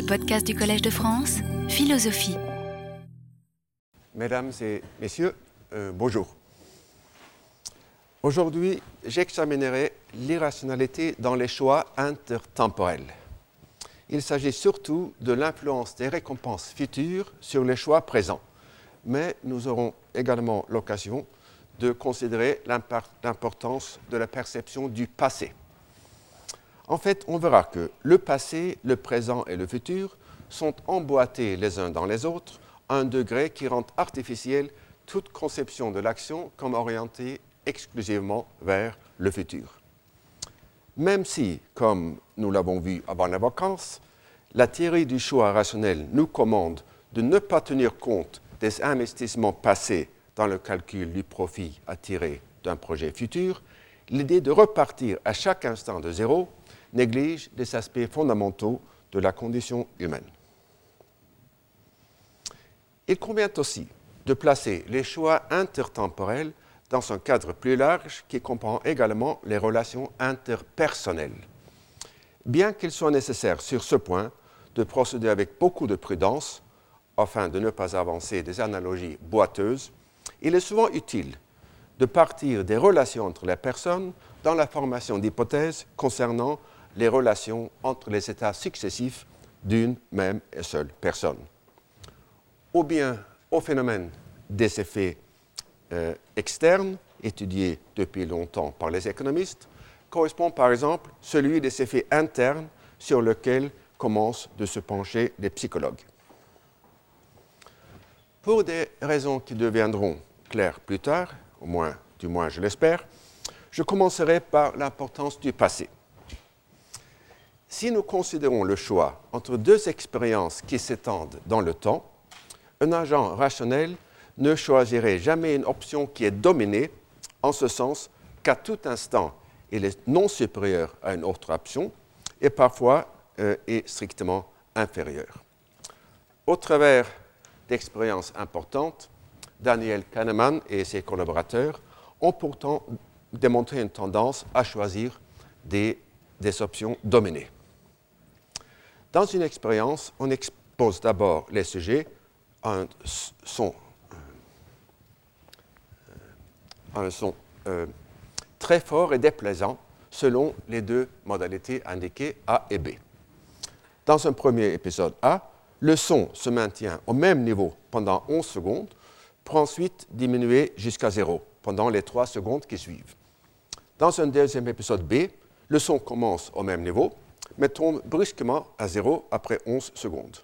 les podcasts du Collège de France, Philosophie. Mesdames et messieurs, euh, bonjour. Aujourd'hui, j'examinerai l'irrationalité dans les choix intertemporels. Il s'agit surtout de l'influence des récompenses futures sur les choix présents, mais nous aurons également l'occasion de considérer l'importance de la perception du passé. En fait, on verra que le passé, le présent et le futur sont emboîtés les uns dans les autres à un degré qui rend artificielle toute conception de l'action comme orientée exclusivement vers le futur. Même si, comme nous l'avons vu avant les vacances, la théorie du choix rationnel nous commande de ne pas tenir compte des investissements passés dans le calcul du profit à tirer d'un projet futur, l'idée de repartir à chaque instant de zéro néglige des aspects fondamentaux de la condition humaine. Il convient aussi de placer les choix intertemporels dans un cadre plus large qui comprend également les relations interpersonnelles. Bien qu'il soit nécessaire sur ce point de procéder avec beaucoup de prudence afin de ne pas avancer des analogies boiteuses, il est souvent utile de partir des relations entre les personnes dans la formation d'hypothèses concernant les relations entre les états successifs d'une même et seule personne. Ou bien au phénomène des effets euh, externes, étudiés depuis longtemps par les économistes, correspond par exemple celui des effets internes sur lequel commencent de se pencher les psychologues. Pour des raisons qui deviendront claires plus tard, au moins, du moins je l'espère, je commencerai par l'importance du passé. Si nous considérons le choix entre deux expériences qui s'étendent dans le temps, un agent rationnel ne choisirait jamais une option qui est dominée, en ce sens qu'à tout instant, il est non supérieur à une autre option et parfois euh, est strictement inférieur. Au travers d'expériences importantes, Daniel Kahneman et ses collaborateurs ont pourtant démontré une tendance à choisir des options dominées. Dans une expérience, on expose d'abord les sujets à un son, euh, euh, très fort et déplaisant selon les deux modalités indiquées A et B. Dans un premier épisode A, le son se maintient au même niveau pendant 11 secondes pour ensuite diminuer jusqu'à zéro pendant les 3 secondes qui suivent. Dans un deuxième épisode B, le son commence au même niveau mais tombe brusquement à zéro après 11 secondes.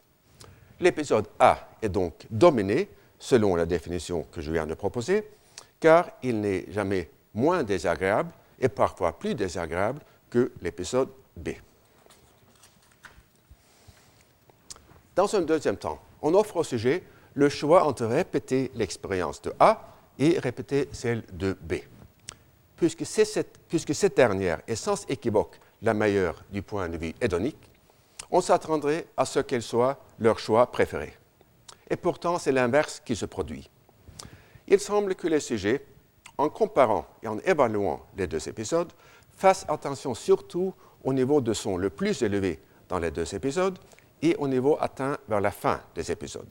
L'épisode A est donc dominé, selon la définition que je viens de proposer, car il n'est jamais moins désagréable et parfois plus désagréable que l'épisode B. Dans un deuxième temps, on offre au sujet le choix entre répéter l'expérience de A et répéter celle de B. Puisque, cette, puisque cette dernière est sans équivoque la meilleure du point de vue hédonique, on s'attendrait à ce qu'elle soit leur choix préféré. Et pourtant, c'est l'inverse qui se produit. Il semble que les sujets, en comparant et en évaluant les deux épisodes, fassent attention surtout au niveau de son le plus élevé dans les deux épisodes et au niveau atteint vers la fin des épisodes.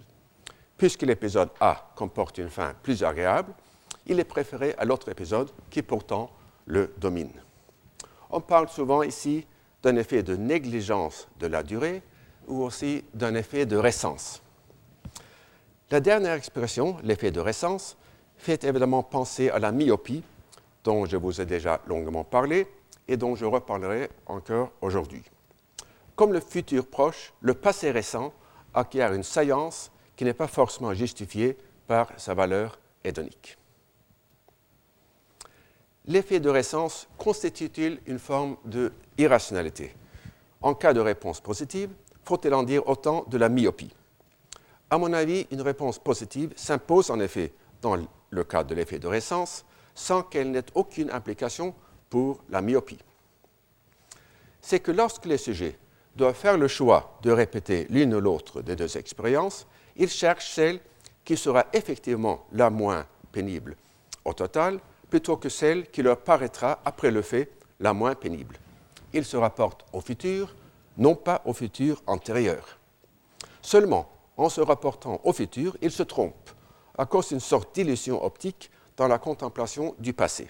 Puisque l'épisode A comporte une fin plus agréable, il est préféré à l'autre épisode qui pourtant le domine. On parle souvent ici d'un effet de négligence de la durée ou aussi d'un effet de récence. La dernière expression, l'effet de récence, fait évidemment penser à la myopie, dont je vous ai déjà longuement parlé et dont je reparlerai encore aujourd'hui. Comme le futur proche, le passé récent acquiert une saillance qui n'est pas forcément justifiée par sa valeur hédonique l'effet de récence constitue-t-il une forme d'irrationalité En cas de réponse positive, faut-il en dire autant de la myopie? À mon avis, une réponse positive s'impose en effet dans le cas de l'effet de récence sans qu'elle n'ait aucune implication pour la myopie. C'est que lorsque les sujets doivent faire le choix de répéter l'une ou l'autre des deux expériences, ils cherchent celle qui sera effectivement la moins pénible au total plutôt que celle qui leur paraîtra, après le fait, la moins pénible. Ils se rapportent au futur, non pas au futur antérieur. Seulement, en se rapportant au futur, il se trompe à cause d'une sorte d'illusion optique dans la contemplation du passé.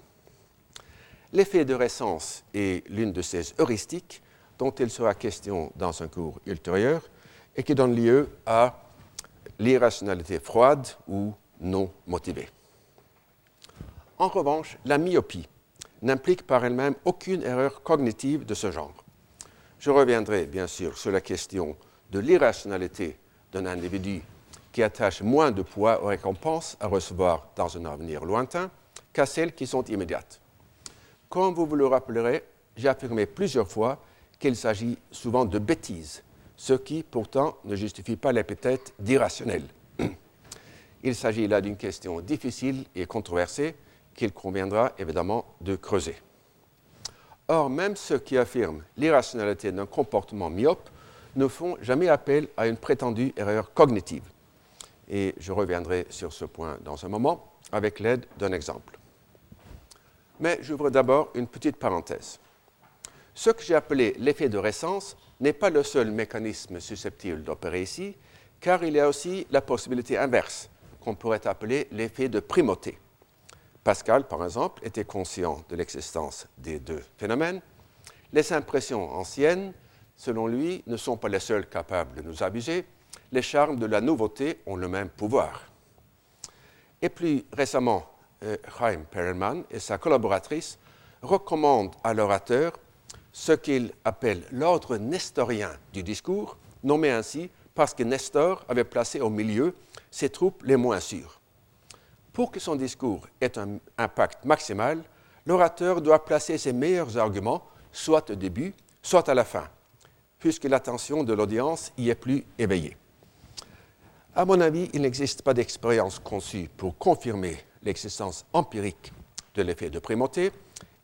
L'effet de récence est l'une de ces heuristiques dont il sera question dans un cours ultérieur et qui donne lieu à l'irrationalité froide ou non motivée. En revanche, la myopie n'implique par elle-même aucune erreur cognitive de ce genre. Je reviendrai bien sûr sur la question de l'irrationalité d'un individu qui attache moins de poids aux récompenses à recevoir dans un avenir lointain qu'à celles qui sont immédiates. Comme vous vous le rappellerez, j'ai affirmé plusieurs fois qu'il s'agit souvent de bêtises, ce qui pourtant ne justifie pas l'épithète d'irrationnel. Il s'agit là d'une question difficile et controversée qu'il conviendra évidemment de creuser. Or, même ceux qui affirment l'irrationalité d'un comportement myope ne font jamais appel à une prétendue erreur cognitive. Et je reviendrai sur ce point dans un moment avec l'aide d'un exemple. Mais j'ouvre d'abord une petite parenthèse. Ce que j'ai appelé l'effet de récence n'est pas le seul mécanisme susceptible d'opérer ici, car il y a aussi la possibilité inverse, qu'on pourrait appeler l'effet de primauté. Pascal, par exemple, était conscient de l'existence des deux phénomènes. Les impressions anciennes, selon lui, ne sont pas les seules capables de nous abuser. Les charmes de la nouveauté ont le même pouvoir. Et plus récemment, euh, Chaim Perelman et sa collaboratrice recommandent à l'orateur ce qu'il appelle l'ordre nestorien du discours, nommé ainsi parce que Nestor avait placé au milieu ses troupes les moins sûres. Pour que son discours ait un impact maximal, l'orateur doit placer ses meilleurs arguments soit au début, soit à la fin, puisque l'attention de l'audience y est plus éveillée. À mon avis, il n'existe pas d'expérience conçue pour confirmer l'existence empirique de l'effet de primauté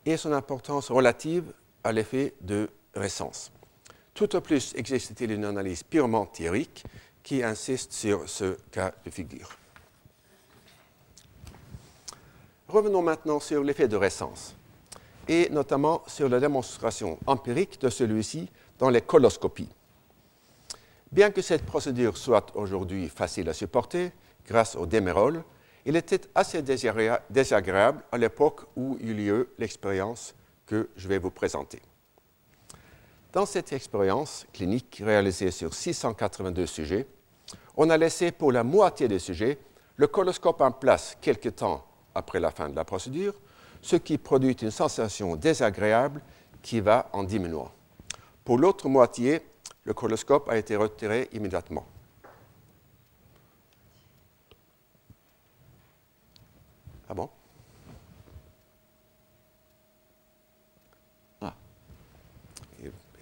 et son importance relative à l'effet de récence. Tout au plus existe-t-il une analyse purement théorique qui insiste sur ce cas de figure. Revenons maintenant sur l'effet de récence et notamment sur la démonstration empirique de celui-ci dans les coloscopies. Bien que cette procédure soit aujourd'hui facile à supporter grâce au démérol, il était assez désagréable à l'époque où eut lieu l'expérience que je vais vous présenter. Dans cette expérience clinique réalisée sur 682 sujets, on a laissé pour la moitié des sujets le coloscope en place quelque temps après la fin de la procédure, ce qui produit une sensation désagréable qui va en diminuant. Pour l'autre moitié, le coloscope a été retiré immédiatement. Ah bon? Ah.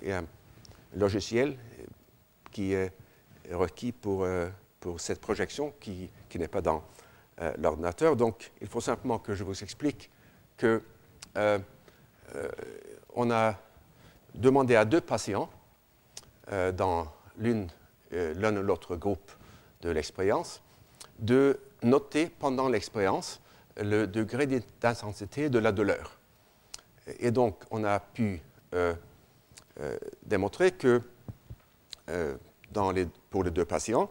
Il y a un logiciel qui est requis pour, euh, pour cette projection qui, qui n'est pas dans euh, l'ordinateur. Donc, il faut simplement que je vous explique que euh, on a demandé à deux patients dans l'un ou l'autre groupe de l'expérience de noter pendant l'expérience le degré d'intensité de la douleur. Et donc, on a pu euh, euh, démontrer que euh, pour les deux patients,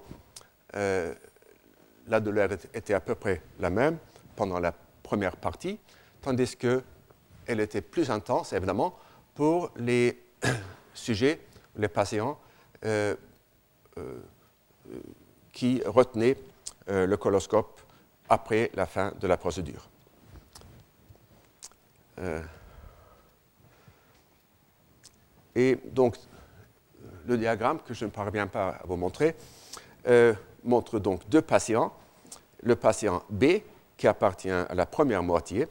la douleur était à peu près la même pendant la première partie, tandis qu'elle était plus intense, évidemment, pour les sujets, les patients qui retenaient le coloscope après la fin de la procédure. Euh, et donc, le diagramme que je ne parviens pas à vous montrer euh, montre donc deux patients. Le patient B, qui appartient à la première moitié,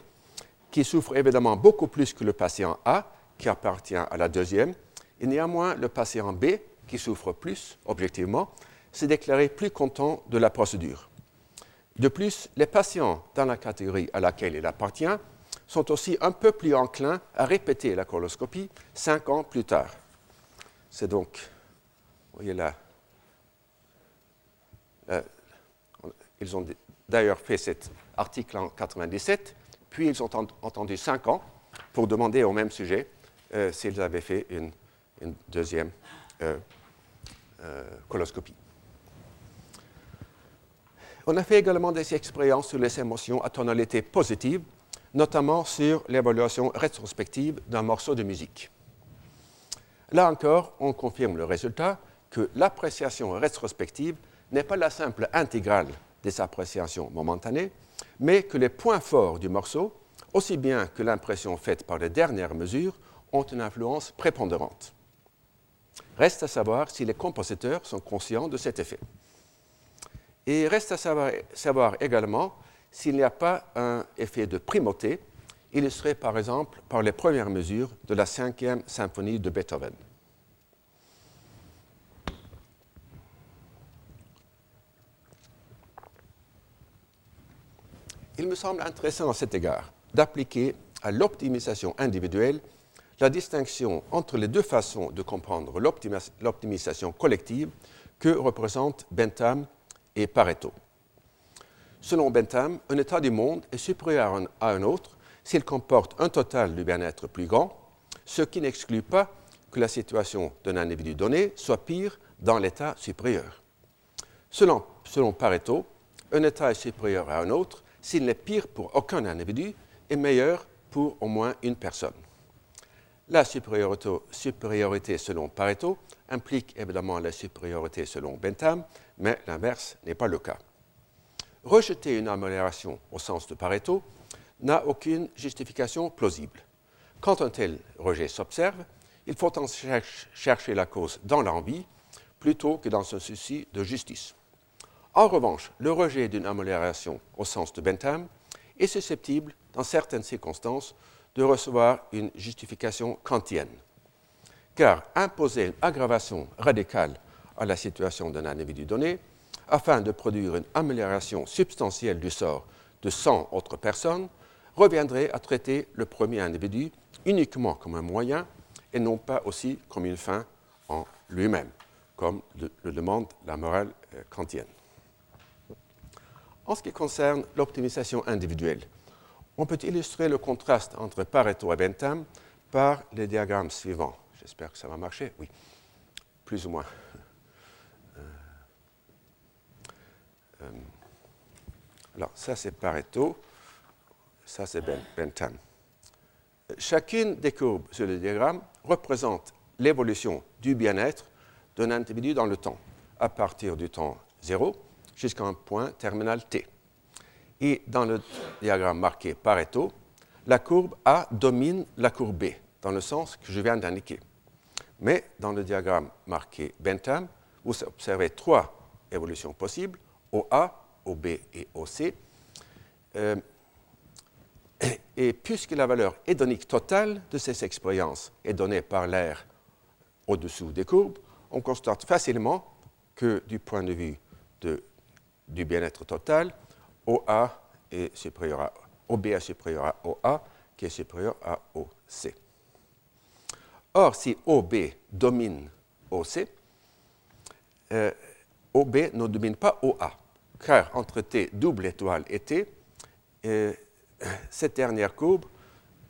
qui souffre évidemment beaucoup plus que le patient A, qui appartient à la deuxième. Et néanmoins, le patient B, qui souffre plus, objectivement, s'est déclaré plus content de la procédure. De plus, les patients dans la catégorie à laquelle il appartient sont aussi un peu plus enclins à répéter la coloscopie cinq ans plus tard. C'est donc, vous voyez là, ils ont d'ailleurs fait cet article en 97, puis ils ont entendu cinq ans pour demander au même sujet euh, s'ils avaient fait une, deuxième euh, coloscopie. On a fait également des expériences sur les émotions à tonalité positive, notamment sur l'évaluation rétrospective d'un morceau de musique. Là encore, on confirme le résultat que l'appréciation rétrospective n'est pas la simple intégrale des appréciations momentanées, mais que les points forts du morceau, aussi bien que l'impression faite par les dernières mesures, ont une influence prépondérante. Reste à savoir si les compositeurs sont conscients de cet effet. Et reste à savoir, également s'il n'y a pas un effet de primauté, illustré par exemple par les premières mesures de la cinquième symphonie de Beethoven. Il me semble intéressant à cet égard d'appliquer à l'optimisation individuelle la distinction entre les deux façons de comprendre l'optimisation collective que représentent Bentham et Pareto. Selon Bentham, un état du monde est supérieur à un autre s'il comporte un total du bien-être plus grand, ce qui n'exclut pas que la situation d'un individu donné soit pire dans l'état supérieur. Selon, selon Pareto, un état est supérieur à un autre s'il n'est pire pour aucun individu et meilleur pour au moins une personne. La supériorité, selon Pareto implique évidemment la supériorité selon Bentham, mais l'inverse n'est pas le cas. Rejeter une amélioration au sens de Pareto n'a aucune justification plausible. Quand un tel rejet s'observe, il faut en chercher la cause dans l'envie plutôt que dans un souci de justice. En revanche, le rejet d'une amélioration au sens de Bentham est susceptible, dans certaines circonstances, de recevoir une justification kantienne. Car imposer une aggravation radicale à la situation d'un individu donné, afin de produire une amélioration substantielle du sort de 100 autres personnes, reviendrait à traiter le premier individu uniquement comme un moyen et non pas aussi comme une fin en lui-même, comme le demande la morale euh, kantienne. En ce qui concerne l'optimisation individuelle, on peut illustrer le contraste entre Pareto et Bentham par les diagrammes suivants. J'espère que ça va marcher. Oui, plus ou moins. Euh, euh, alors, ça c'est Pareto, ça c'est ben, Bentham. Chacune des courbes sur le diagramme représente l'évolution du bien-être d'un individu dans le temps, à partir du temps zéro jusqu'à un point terminal T. Et dans le diagramme marqué Pareto, la courbe A domine la courbe B, dans le sens que je viens d'indiquer. Mais dans le diagramme marqué Bentham, vous observez trois évolutions possibles, OA, OB et OC. Euh, et puisque la valeur hédonique totale de ces expériences est donnée par l'air au-dessous des courbes, on constate facilement que du point de vue de du bien-être total, OA OB est supérieur à OA, qui est supérieur à OC. Or, si OB domine OC, euh, OB ne domine pas OA, car entre T double étoile et T, euh, cette dernière courbe,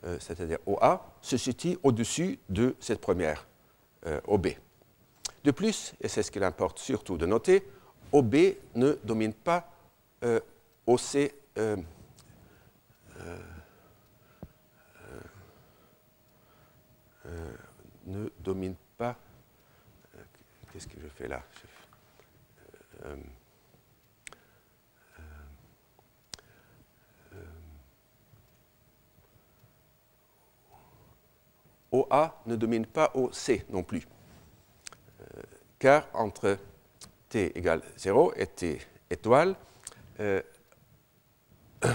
euh, c'est-à-dire OA, se situe au-dessus de cette première OB. De plus, et c'est ce qu'il importe surtout de noter, OB ne domine pas euh, OC. Euh, euh, ne domine pas. Qu'est-ce que je fais là OA ne domine pas OC non plus. car entre t égale 0 et t étoile, euh,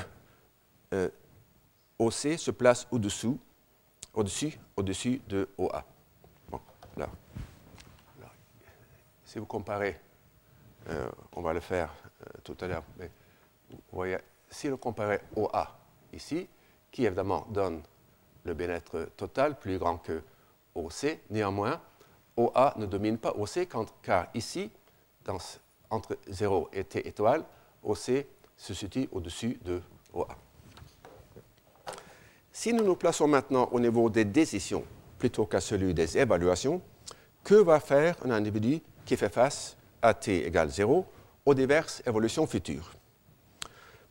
euh, OC se place au-dessous, au-dessus, au-dessus de OA. Bon. Si vous comparez, euh, on va le faire tout à l'heure, mais vous voyez, si vous comparez OA ici, qui évidemment donne le bien-être total plus grand que OC, néanmoins, OA ne domine pas OC car ici, entre 0 et t étoile, OC se situe au-dessus de OA. Si nous nous plaçons maintenant au niveau des décisions plutôt qu'à celui des évaluations, que va faire un individu qui fait face à t égale 0 aux diverses évolutions futures?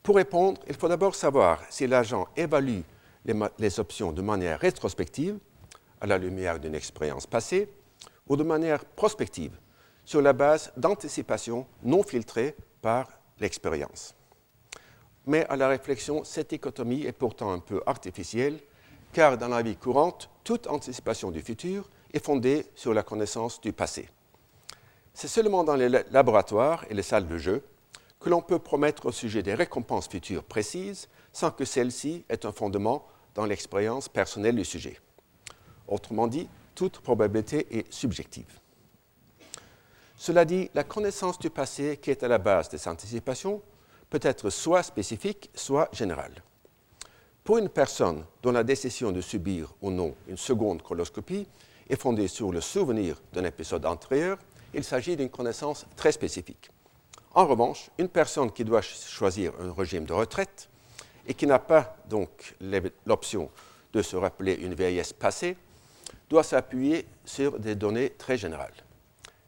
Pour répondre, il faut d'abord savoir si l'agent évalue les, options de manière rétrospective, à la lumière d'une expérience passée, ou de manière prospective, sur la base d'anticipation non filtrée par l'expérience. Mais à la réflexion, cette dichotomie est pourtant un peu artificielle, car dans la vie courante, toute anticipation du futur est fondée sur la connaissance du passé. C'est seulement dans les laboratoires et les salles de jeu que l'on peut promettre au sujet des récompenses futures précises sans que celles-ci aient un fondement dans l'expérience personnelle du sujet. Autrement dit, toute probabilité est subjective. Cela dit, la connaissance du passé qui est à la base des anticipations peut être soit spécifique, soit générale. Pour une personne dont la décision de subir ou non une seconde coloscopie est fondée sur le souvenir d'un épisode antérieur, il s'agit d'une connaissance très spécifique. En revanche, une personne qui doit choisir un régime de retraite et qui n'a pas donc l'option de se rappeler une vieillesse passée, doit s'appuyer sur des données très générales.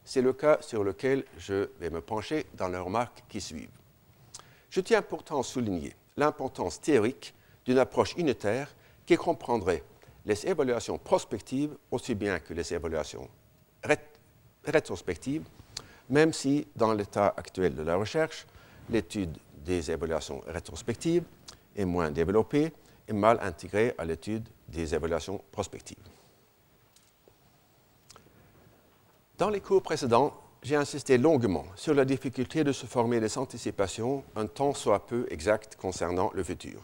C'est le cas sur lequel je vais me pencher dans les remarques qui suivent. Je tiens pourtant à souligner l'importance théorique d'une approche unitaire qui comprendrait les évaluations prospectives aussi bien que les évaluations rétrospectives, même si dans l'état actuel de la recherche, l'étude des évaluations rétrospectives est moins développée et mal intégrée à l'étude des évaluations prospectives. Dans les cours précédents, j'ai insisté longuement sur la difficulté de se former des anticipations un temps soit peu exact concernant le futur.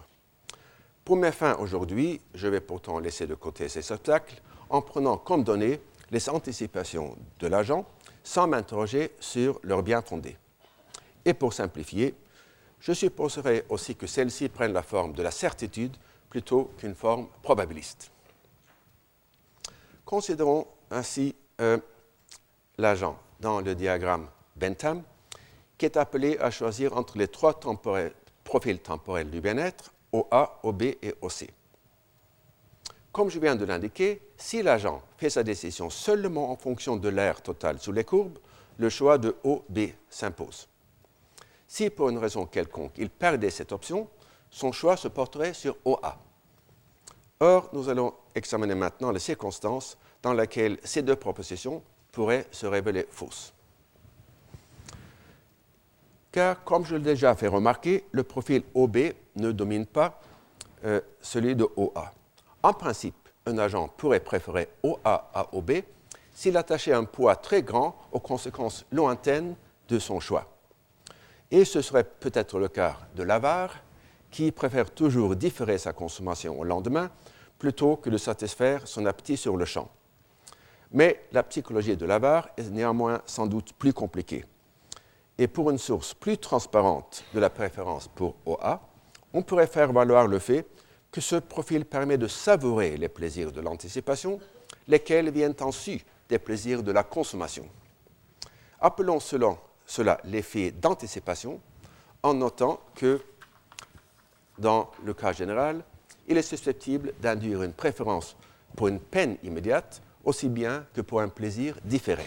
Pour mes fins aujourd'hui, je vais pourtant laisser de côté ces obstacles en prenant comme données les anticipations de l'agent sans m'interroger sur leur bien fondé. Et pour simplifier, je supposerai aussi que celles-ci prennent la forme de la certitude plutôt qu'une forme probabiliste. Considérons ainsi euh, l'agent dans le diagramme Bentham, qui est appelé à choisir entre les trois profils temporels du bien-être, OA, OB et OC. Comme je viens de l'indiquer, si l'agent fait sa décision seulement en fonction de l'air total sous les courbes, le choix de OB s'impose. Si pour une raison quelconque il perdait cette option, son choix se porterait sur OA. Or, nous allons examiner maintenant les circonstances dans lesquelles ces deux propositions pourraient se révéler fausses. Car, comme je l'ai déjà fait remarquer, le profil OB ne domine pas euh, celui de OA. En principe, un agent pourrait préférer OA à OB s'il attachait un poids très grand aux conséquences lointaines de son choix. Et ce serait peut-être le cas de l'avare, qui préfère toujours différer sa consommation au lendemain plutôt que de satisfaire son appétit sur le champ. Mais la psychologie de l'avare est néanmoins sans doute plus compliquée. Et pour une source plus transparente de la préférence pour OA, on pourrait faire valoir le fait que ce profil permet de savourer les plaisirs de l'anticipation, lesquels viennent ensuite des plaisirs de la consommation. Appelons cela cela l'effet d'anticipation, en notant que, dans le cas général, il est susceptible d'induire une préférence pour une peine immédiate aussi bien que pour un plaisir différé.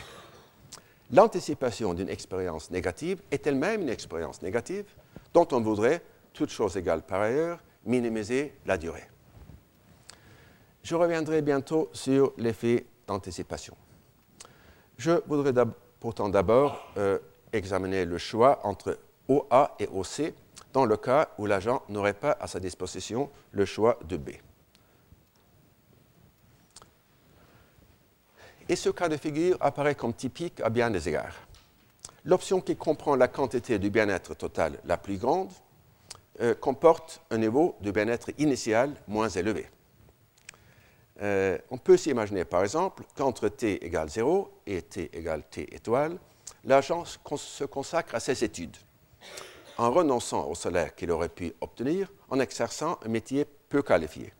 L'anticipation d'une expérience négative est elle-même une expérience négative dont on voudrait, toute chose égale par ailleurs, minimiser la durée. Je reviendrai bientôt sur l'effet d'anticipation. Je voudrais pourtant d'abord euh, examiner le choix entre OA et OC dans le cas où l'agent n'aurait pas à sa disposition le choix de B. Et ce cas de figure apparaît comme typique à bien des égards. L'option qui comprend la quantité du bien-être total la plus grande euh, comporte un niveau de bien-être initial moins élevé. Euh, on peut s'imaginer par exemple qu'entre t égale 0 et t égale t étoile, l'agent se consacre à ses études, en renonçant au salaire qu'il aurait pu obtenir en exerçant un métier peu qualifié.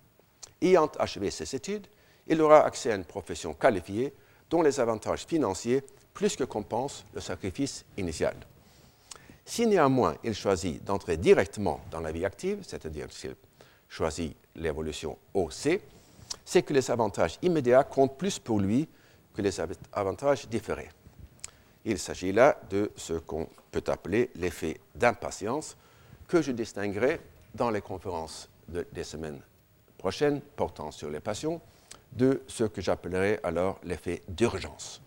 Ayant achevé ses études, il aura accès à une profession qualifiée dont les avantages financiers plus que compensent le sacrifice initial. Si néanmoins il choisit d'entrer directement dans la vie active, c'est-à-dire s'il choisit l'évolution OC, c'est que les avantages immédiats comptent plus pour lui que les avantages différés. Il s'agit là de ce qu'on peut appeler l'effet d'impatience, que je distinguerai dans les conférences des semaines prochaines portant sur les passions de ce que j'appellerai alors l'effet d'urgence.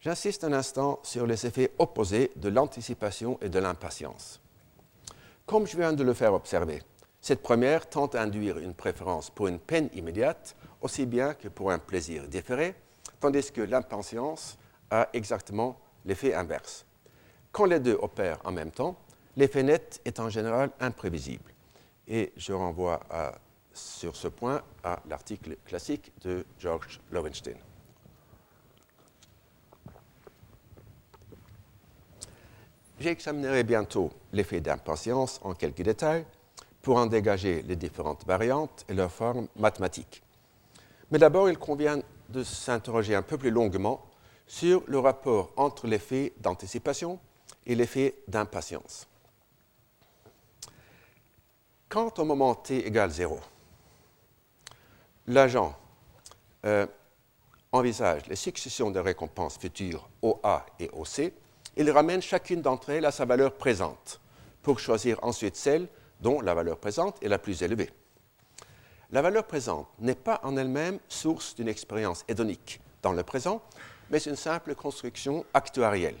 J'insiste un instant sur les effets opposés de l'anticipation et de l'impatience. Comme je viens de le faire observer, cette première tente à induire une préférence pour une peine immédiate aussi bien que pour un plaisir différé, tandis que l'impatience a exactement l'effet inverse. Quand les deux opèrent en même temps, l'effet net est en général imprévisible. Et je renvoie sur ce point à l'article classique de George Lowenstein. J'examinerai bientôt l'effet d'impatience en quelques détails pour en dégager les différentes variantes et leurs formes mathématiques. Mais d'abord, il convient de s'interroger un peu plus longuement sur le rapport entre l'effet d'anticipation et l'effet d'impatience. Quand au moment t égale 0, l'agent euh, envisage les successions de récompenses futures OA et OC, il ramène chacune d'entre elles à sa valeur présente pour choisir ensuite celle dont la valeur présente est la plus élevée. La valeur présente n'est pas en elle-même source d'une expérience hédonique dans le présent, mais une simple construction actuarielle.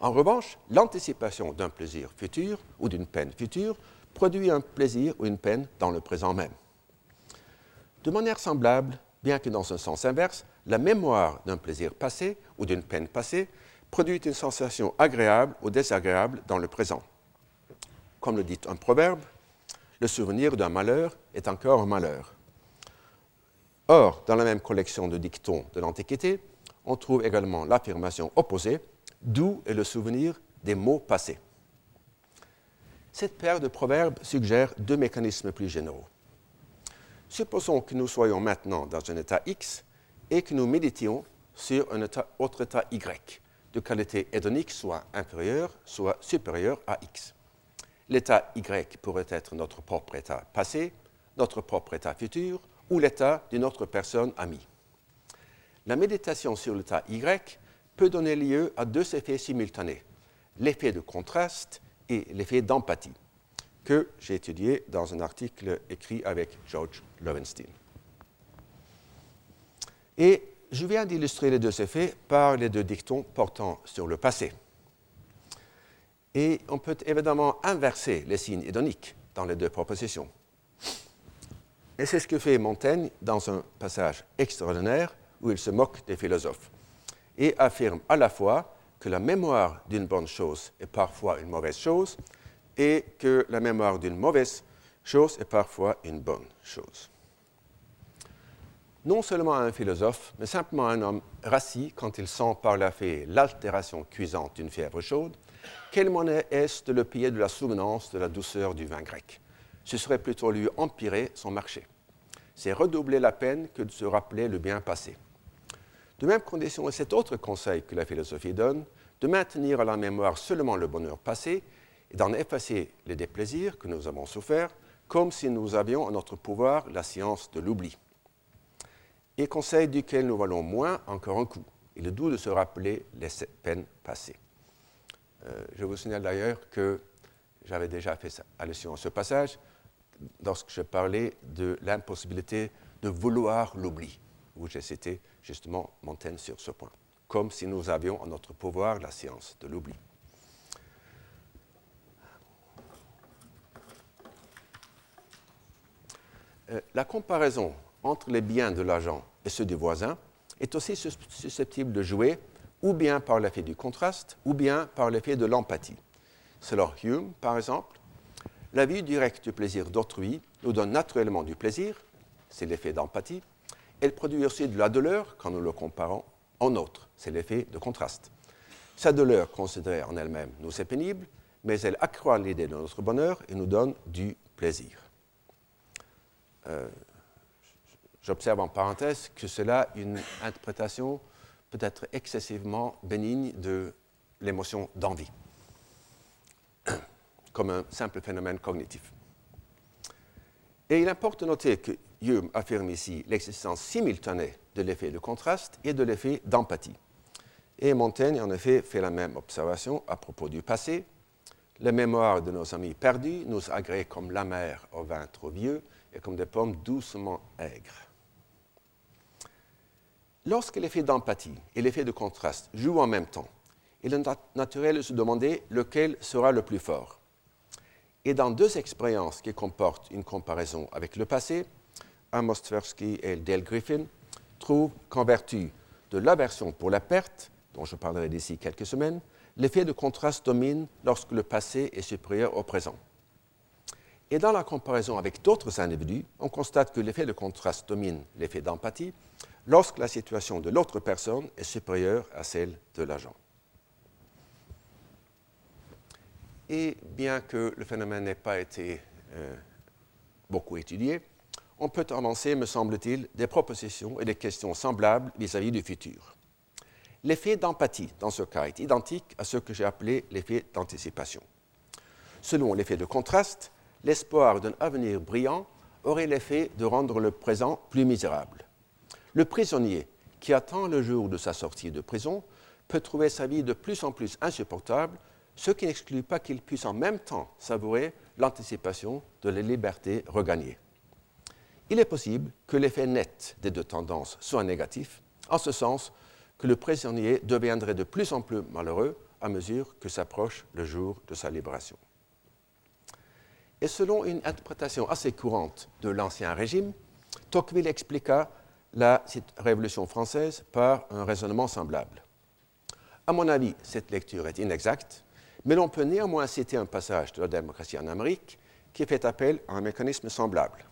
En revanche, l'anticipation d'un plaisir futur ou d'une peine future produit un plaisir ou une peine dans le présent même. De manière semblable, bien que dans un sens inverse, la mémoire d'un plaisir passé ou d'une peine passée produit une sensation agréable ou désagréable dans le présent. Comme le dit un proverbe, le souvenir d'un malheur est encore un malheur. Or, dans la même collection de dictons de l'Antiquité, on trouve également l'affirmation opposée, d'où est le souvenir des mots passés. Cette paire de proverbes suggère deux mécanismes plus généraux. Supposons que nous soyons maintenant dans un état X et que nous méditions sur un autre état Y, de qualité hédonique soit inférieure, soit supérieure à X. L'état Y pourrait être notre propre état passé, notre propre état futur ou l'état d'une autre personne amie. La méditation sur l'état Y peut donner lieu à deux effets simultanés, l'effet de contraste et l'effet d'empathie, que j'ai étudié dans un article écrit avec George Lowenstein. Et je viens d'illustrer les deux effets par les deux dictons portant sur le passé. Et on peut évidemment inverser les signes hédoniques dans les deux propositions. Et c'est ce que fait Montaigne dans un passage extraordinaire où il se moque des philosophes et affirme à la fois que la mémoire d'une bonne chose est parfois une mauvaise chose et que la mémoire d'une mauvaise chose est parfois une bonne chose. Non seulement un philosophe, mais simplement un homme rassis quand il sent par la fée l'altération cuisante d'une fièvre chaude, quelle monnaie est-ce de le payer de la souvenance de la douceur du vin grec? Ce serait plutôt lui empirer son marché. C'est redoubler la peine que de se rappeler le bien passé. De même condition est cet autre conseil que la philosophie donne, de maintenir à la mémoire seulement le bonheur passé et d'en effacer les déplaisirs que nous avons soufferts, comme si nous avions en notre pouvoir la science de l'oubli. Et conseil duquel nous valons moins encore un coup. Il est doux de se rappeler les peines passées. Euh, je vous signale d'ailleurs que j'avais déjà fait allusion à ce passage lorsque je parlais de l'impossibilité de vouloir l'oubli, où j'ai cité justement Montaigne sur ce point, comme si nous avions en notre pouvoir la science de l'oubli. La comparaison entre les biens de l'agent et ceux du voisin est aussi susceptible de jouer ou bien par l'effet du contraste, ou bien par l'effet de l'empathie. Selon Hume, par exemple, la vie directe du plaisir d'autrui nous donne naturellement du plaisir, c'est l'effet d'empathie. Elle produit aussi de la douleur quand nous le comparons en autre, c'est l'effet de contraste. Sa douleur considérée en elle-même nous est pénible, mais elle accroît l'idée de notre bonheur et nous donne du plaisir. Euh, j'observe en parenthèse que cela une interprétation peut-être excessivement bénigne de l'émotion d'envie, comme un simple phénomène cognitif. Et il importe de noter que Hume affirme ici l'existence simultanée de l'effet de contraste et de l'effet d'empathie. Et Montaigne, en effet, fait la même observation à propos du passé. La mémoire de nos amis perdus nous agrée comme la mer au vin trop vieux et comme des pommes doucement aigres. Lorsque l'effet d'empathie et l'effet de contraste jouent en même temps, il est naturel de se demander lequel sera le plus fort. Et dans deux expériences qui comportent une comparaison avec le passé, Amos Tversky et Dale Griffin trouvent qu'en vertu de l'aversion pour la perte, dont je parlerai d'ici quelques semaines, l'effet de contraste domine lorsque le passé est supérieur au présent. Et dans la comparaison avec d'autres individus, on constate que l'effet de contraste domine l'effet d'empathie lorsque la situation de l'autre personne est supérieure à celle de l'agent. Et bien que le phénomène n'ait pas été euh, beaucoup étudié, on peut avancer, me semble-t-il, des propositions et des questions semblables vis-à-vis du futur. L'effet d'empathie, dans ce cas, est identique à ce que j'ai appelé l'effet d'anticipation. Selon l'effet de contraste, l'espoir d'un avenir brillant aurait l'effet de rendre le présent plus misérable. Le prisonnier qui attend le jour de sa sortie de prison peut trouver sa vie de plus en plus insupportable ce qui n'exclut pas qu'il puisse en même temps savourer l'anticipation de la liberté regagnée. Il est possible que l'effet net des deux tendances soit négatif, en ce sens que le prisonnier deviendrait de plus en plus malheureux à mesure que s'approche le jour de sa libération. Et selon une interprétation assez courante de l'Ancien Régime, Tocqueville expliqua la Révolution française par un raisonnement semblable. À mon avis, cette lecture est inexacte mais l'on peut néanmoins citer un passage de la démocratie en Amérique qui fait appel à un mécanisme semblable.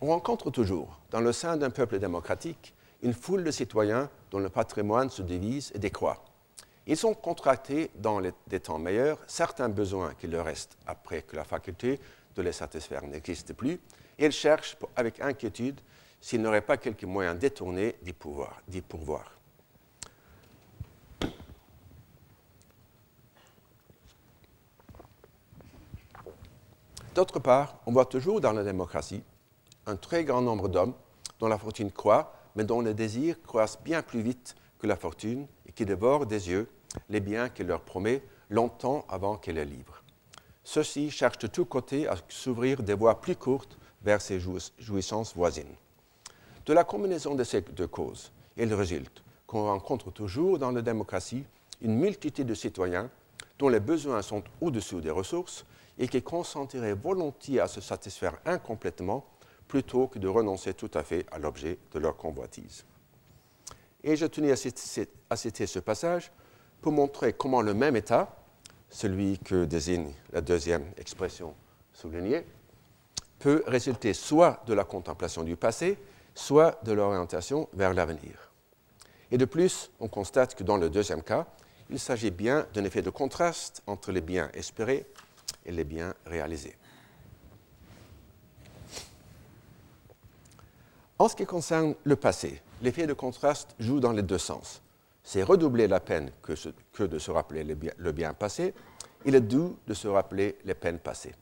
On rencontre toujours, dans le sein d'un peuple démocratique, une foule de citoyens dont le patrimoine se divise et décroît. Ils ont contracté, dans des temps meilleurs, certains besoins qui leur restent après que la faculté de les satisfaire n'existe plus, et ils cherchent avec inquiétude s'ils n'auraient pas quelques moyens détournés d'y pourvoir. D'autre part, on voit toujours dans la démocratie un très grand nombre d'hommes dont la fortune croît, mais dont les désirs croissent bien plus vite que la fortune et qui dévorent des yeux les biens qu'elle leur promet longtemps avant qu'elle les livre. Ceux-ci cherchent de tous côtés à s'ouvrir des voies plus courtes vers ces jouissances voisines. De la combinaison de ces deux causes, il résulte qu'on rencontre toujours dans la démocratie une multitude de citoyens dont les besoins sont au-dessous des ressources et qui consentiraient volontiers à se satisfaire incomplètement plutôt que de renoncer tout à fait à l'objet de leur convoitise. Et je tenais à citer, ce passage pour montrer comment le même état, celui que désigne la deuxième expression soulignée, peut résulter soit de la contemplation du passé, soit de l'orientation vers l'avenir. Et de plus, on constate que dans le deuxième cas, il s'agit bien d'un effet de contraste entre les biens espérés et les biens réalisés. En ce qui concerne le passé, l'effet de contraste joue dans les deux sens. C'est redoubler la peine que, de se rappeler le bien, passé. Il est doux de se rappeler les peines passées.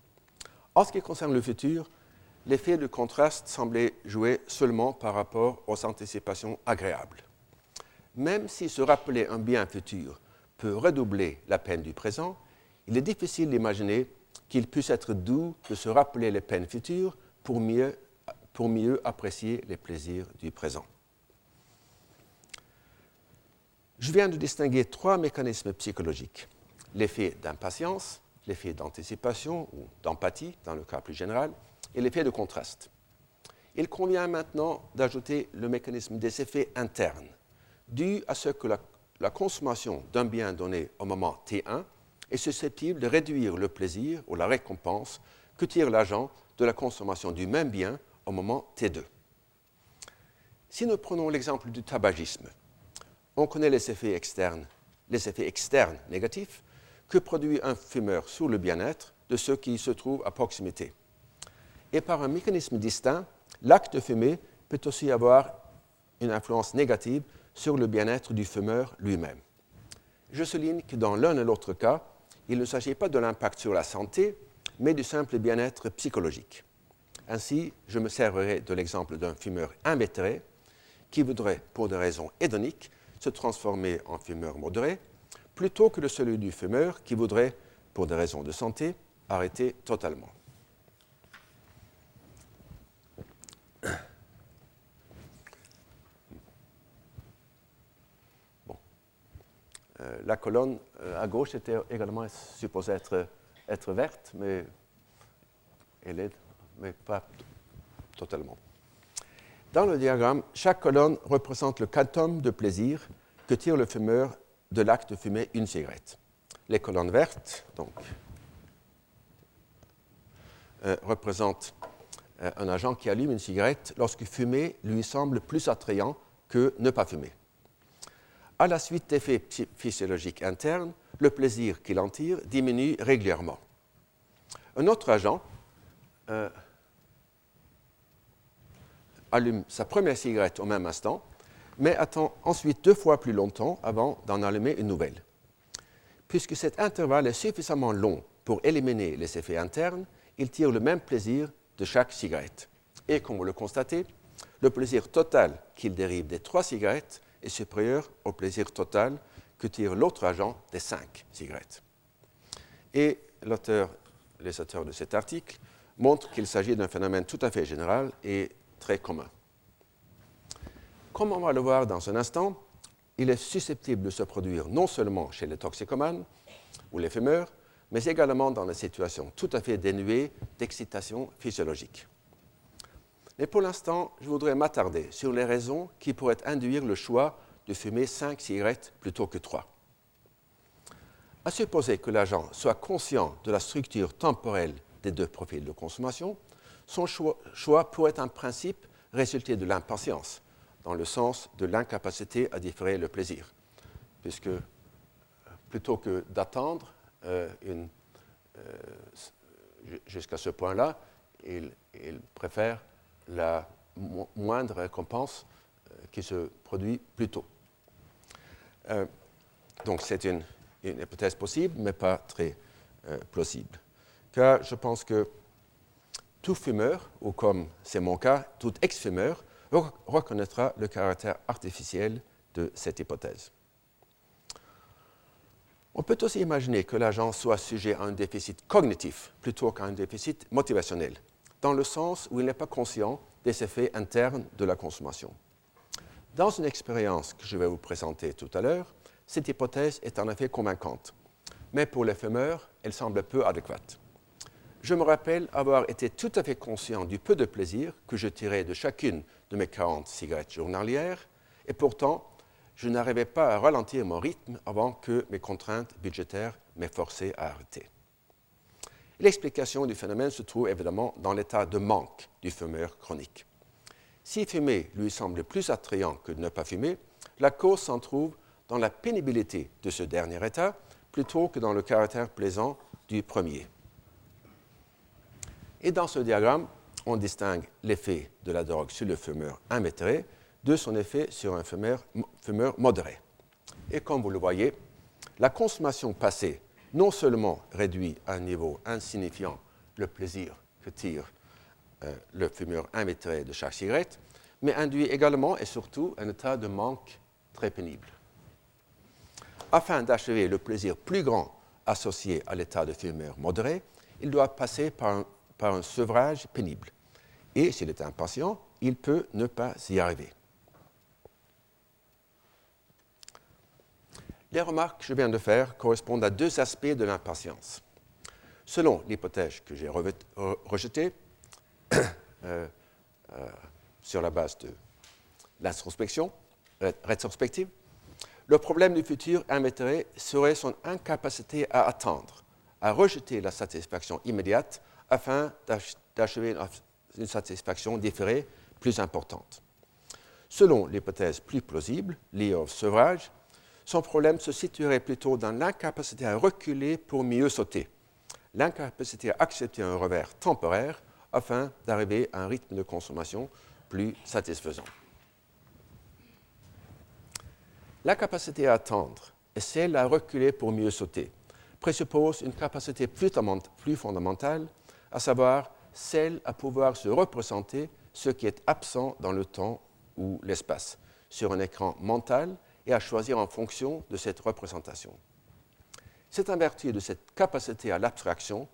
En ce qui concerne le futur, l'effet de contraste semblait jouer seulement par rapport aux anticipations agréables. Même si se rappeler un bien futur peut redoubler la peine du présent, il est difficile d'imaginer qu'il puisse être doux de se rappeler les peines futures pour mieux apprécier les plaisirs du présent. Je viens de distinguer trois mécanismes psychologiques. L'effet d'impatience, l'effet d'anticipation ou d'empathie dans le cas plus général, et l'effet de contraste. Il convient maintenant d'ajouter le mécanisme des effets internes, dus à ce que la, la consommation d'un bien donné au moment T1 est susceptible de réduire le plaisir ou la récompense que tire l'agent de la consommation du même bien au moment T2. Si nous prenons l'exemple du tabagisme, on connaît les effets externes, les effets externes négatifs que produit un fumeur sur le bien-être de ceux qui se trouvent à proximité. Et par un mécanisme distinct, l'acte de fumer peut aussi avoir une influence négative sur le bien-être du fumeur lui-même. Je souligne que dans l'un et l'autre cas, il ne s'agit pas de l'impact sur la santé, mais du simple bien-être psychologique. Ainsi, je me servirai de l'exemple d'un fumeur invétéré qui voudrait, pour des raisons hédoniques, se transformer en fumeur modéré, plutôt que de celui du fumeur qui voudrait, pour des raisons de santé, arrêter totalement. Euh, la colonne euh, à gauche était également supposée être, être verte, mais elle est mais pas totalement. Dans le diagramme, chaque colonne représente le quantum de plaisir que tire le fumeur de l'acte de fumer une cigarette. Les colonnes vertes, donc, euh, représentent un agent qui allume une cigarette lorsque fumer lui semble plus attrayant que ne pas fumer à la suite d'effets physiologiques internes, le plaisir qu'il en tire diminue régulièrement. Un autre agent euh, allume sa première cigarette au même instant, mais attend ensuite deux fois plus longtemps avant d'en allumer une nouvelle. Puisque cet intervalle est suffisamment long pour éliminer les effets internes, il tire le même plaisir de chaque cigarette. Et comme vous le constatez, le plaisir total qu'il dérive des trois cigarettes est supérieur au plaisir total que tire l'autre agent des cinq cigarettes. Et l'auteur, les auteurs de cet article montrent qu'il s'agit d'un phénomène tout à fait général et très commun. Comme on va le voir dans un instant, il est susceptible de se produire non seulement chez les toxicomanes ou les fumeurs, mais également dans des situations tout à fait dénuées d'excitation physiologique. Mais pour l'instant, je voudrais m'attarder sur les raisons qui pourraient induire le choix de fumer 5 cigarettes plutôt que 3. À supposer que l'agent soit conscient de la structure temporelle des deux profils de consommation, son choix, pourrait en principe résulter de l'impatience, dans le sens de l'incapacité à différer le plaisir, puisque euh, plutôt que d'attendre euh, euh, jusqu'à ce point-là, il, préfère la moindre récompense qui se produit plus tôt. Donc c'est une, hypothèse possible, mais pas très plausible. Car je pense que tout fumeur, ou comme c'est mon cas, tout ex-fumeur, reconnaîtra le caractère artificiel de cette hypothèse. On peut aussi imaginer que l'agent soit sujet à un déficit cognitif plutôt qu'à un déficit motivationnel dans le sens où il n'est pas conscient des effets internes de la consommation. Dans une expérience que je vais vous présenter tout à l'heure, cette hypothèse est en effet convaincante, mais pour les fumeurs, elle semble peu adéquate. Je me rappelle avoir été tout à fait conscient du peu de plaisir que je tirais de chacune de mes 40 cigarettes journalières, et pourtant, je n'arrivais pas à ralentir mon rythme avant que mes contraintes budgétaires m'aient forcé à arrêter. L'explication du phénomène se trouve évidemment dans l'état de manque du fumeur chronique. Si fumer lui semble plus attrayant que de ne pas fumer, la cause s'en trouve dans la pénibilité de ce dernier état plutôt que dans le caractère plaisant du premier. Et dans ce diagramme, on distingue l'effet de la drogue sur le fumeur invétéré de son effet sur un fumeur, fumeur modéré. Et comme vous le voyez, la consommation passée non seulement réduit à un niveau insignifiant le plaisir que tire euh, le fumeur invétéré de chaque cigarette, mais induit également et surtout un état de manque très pénible. Afin d'achever le plaisir plus grand associé à l'état de fumeur modéré, il doit passer par un, par un sevrage pénible. Et s'il est impatient, il peut ne pas y arriver. Les remarques que je viens de faire correspondent à deux aspects de l'impatience. Selon l'hypothèse que j'ai rejetée, euh, euh, sur la base de l'introspection rétrospective, le problème du futur invétéré serait son incapacité à attendre, à rejeter la satisfaction immédiate afin d'achever une satisfaction différée plus importante. Selon l'hypothèse plus plausible, liée au sevrage, son problème se situerait plutôt dans l'incapacité à reculer pour mieux sauter, l'incapacité à accepter un revers temporaire afin d'arriver à un rythme de consommation plus satisfaisant. La capacité à attendre et celle à reculer pour mieux sauter présuppose une capacité plus, plus fondamentale, à savoir celle à pouvoir se représenter ce qui est absent dans le temps ou l'espace, sur un écran mental et à choisir en fonction de cette représentation. C'est en vertu de cette capacité à l'abstraction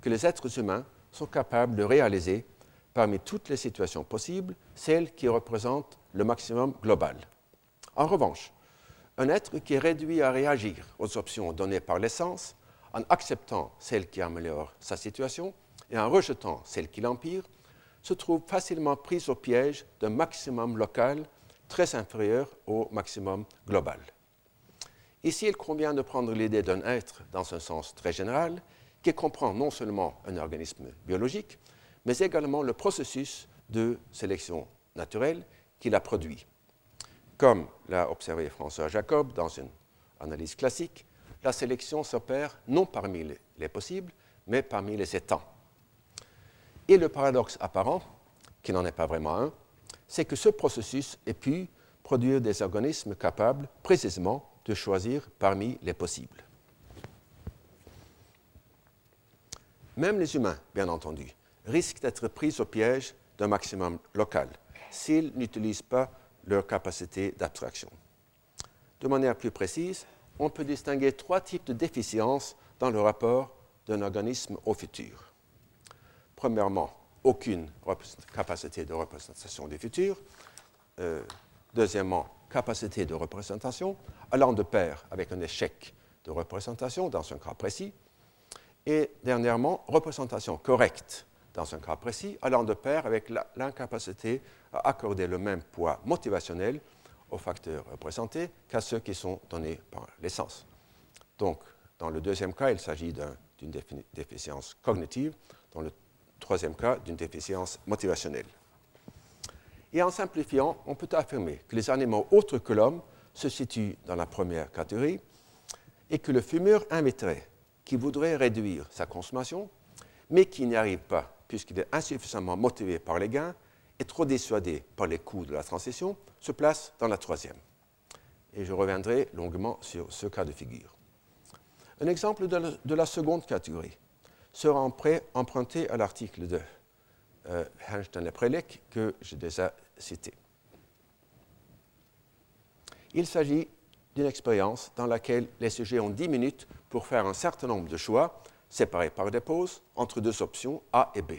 que les êtres humains sont capables de réaliser, parmi toutes les situations possibles, celle qui représente le maximum global. En revanche, un être qui est réduit à réagir aux options données par l'essence, en acceptant celle qui améliore sa situation et en rejetant celle qui l'empire, se trouve facilement pris au piège d'un maximum local très inférieur au maximum global. Ici, il convient de prendre l'idée d'un être dans un sens très général, qui comprend non seulement un organisme biologique, mais également le processus de sélection naturelle qui l'a produit. Comme l'a observé François Jacob dans une analyse classique, la sélection s'opère non parmi les possibles, mais parmi les étangs. Et le paradoxe apparent, qui n'en est pas vraiment un, c'est que ce processus ait pu produire des organismes capables précisément de choisir parmi les possibles. Même les humains, bien entendu, risquent d'être pris au piège d'un maximum local s'ils n'utilisent pas leur capacité d'abstraction. De manière plus précise, on peut distinguer trois types de déficiences dans le rapport d'un organisme au futur. Premièrement, aucune capacité de représentation du futur. Euh, deuxièmement, capacité de représentation allant de pair avec un échec de représentation dans un cas précis. Et dernièrement, représentation correcte dans un cas précis, allant de pair avec l'incapacité à accorder le même poids motivationnel aux facteurs représentés qu'à ceux qui sont donnés par l'essence. Donc, dans le deuxième cas, il s'agit d'une déficience cognitive, dans le troisième cas, d'une déficience motivationnelle. Et en simplifiant, on peut affirmer que les animaux autres que l'homme se situent dans la première catégorie et que le fumeur invétéré qui voudrait réduire sa consommation, mais qui n'y arrive pas puisqu'il est insuffisamment motivé par les gains et trop dissuadé par les coûts de la transition, se place dans la troisième. Et je reviendrai longuement sur ce cas de figure. Un exemple de la, seconde catégorie sera emprunté à l'article de euh, Einstein et Prelec que j'ai déjà cité. Il s'agit d'une expérience dans laquelle les sujets ont 10 minutes pour faire un certain nombre de choix séparés par des pauses entre deux options A et B.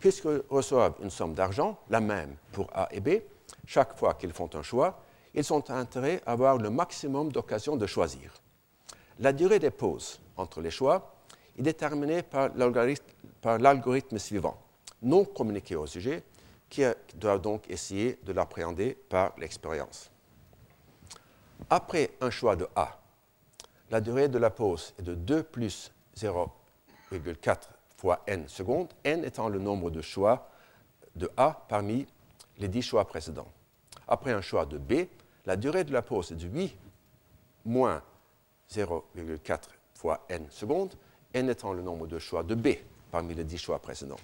Puisqu'ils reçoivent une somme d'argent, la même pour A et B, chaque fois qu'ils font un choix, ils ont intérêt à avoir le maximum d'occasions de choisir. La durée des pauses entre les choix est déterminée par l'algorithme suivant, non communiqué au sujet, qui doit donc essayer de l'appréhender par l'expérience. Après un choix de A, la durée de la pause est de 2 plus 0,4 fois n secondes, n étant le nombre de choix de A parmi les 10 choix précédents. Après un choix de B, la durée de la pause est de 8 moins 0,4 fois n secondes, n étant le nombre de choix de B parmi les 10 choix précédents.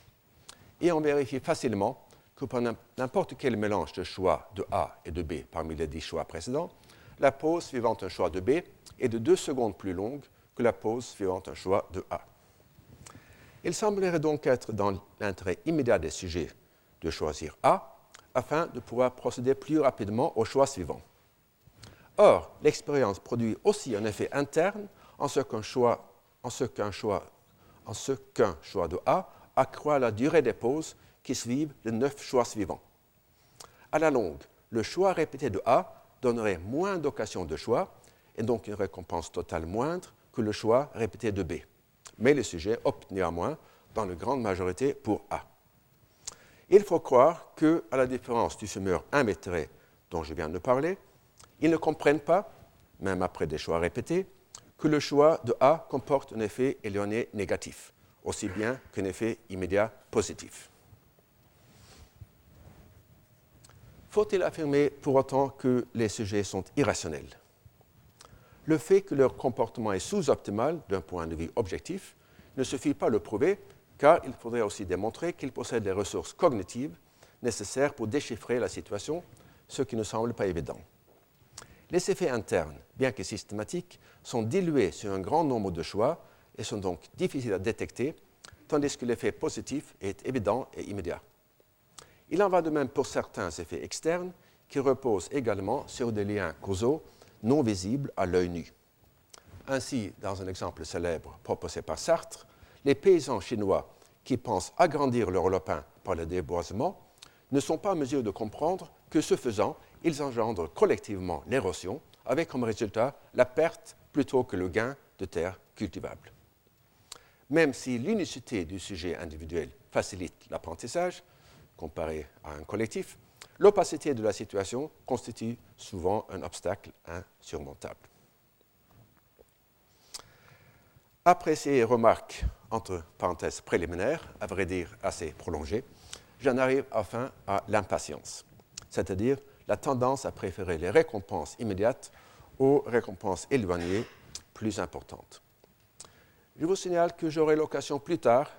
Et on vérifie facilement que pour n'importe quel mélange de choix de A et de B parmi les 10 choix précédents, la pause suivant un choix de B est de 2 secondes plus longue que la pause suivant un choix de A. Il semblerait donc être dans l'intérêt immédiat des sujets de choisir A afin de pouvoir procéder plus rapidement au choix suivant. Or, l'expérience produit aussi un effet interne en ce qu'un choix, en ce qu'un choix, en ce qu'un choix de A accroît la durée des pauses qui suivent les neuf choix suivants. À la longue, le choix répété de A donnerait moins d'occasions de choix et donc une récompense totale moindre que le choix répété de B. Mais les sujets optent néanmoins dans la grande majorité pour A. Il faut croire que, à la différence du fumeur invétéré dont je viens de parler, ils ne comprennent pas, même après des choix répétés, que le choix de A comporte un effet éloigné négatif, aussi bien qu'un effet immédiat positif. Faut-il affirmer pour autant que les sujets sont irrationnels? Le fait que leur comportement est sous-optimal d'un point de vue objectif ne suffit pas à le prouver, car il faudrait aussi démontrer qu'ils possèdent les ressources cognitives nécessaires pour déchiffrer la situation, ce qui ne semble pas évident. Les effets internes, bien que systématiques, sont dilués sur un grand nombre de choix et sont donc difficiles à détecter, tandis que l'effet positif est évident et immédiat. Il en va de même pour certains effets externes qui repose également sur des liens causaux non visibles à l'œil nu. Ainsi, dans un exemple célèbre proposé par Sartre, les paysans chinois qui pensent agrandir leur lopin par le déboisement ne sont pas en mesure de comprendre que ce faisant, ils engendrent collectivement l'érosion, avec comme résultat la perte plutôt que le gain de terres cultivables. Même si l'unicité du sujet individuel facilite l'apprentissage, comparé à un collectif, l'opacité de la situation constitue souvent un obstacle insurmontable. Après ces remarques, entre parenthèses préliminaires, à vrai dire assez prolongées, j'en arrive enfin à l'impatience, c'est-à-dire la tendance à préférer les récompenses immédiates aux récompenses éloignées plus importantes. Je vous signale que j'aurai l'occasion plus tard,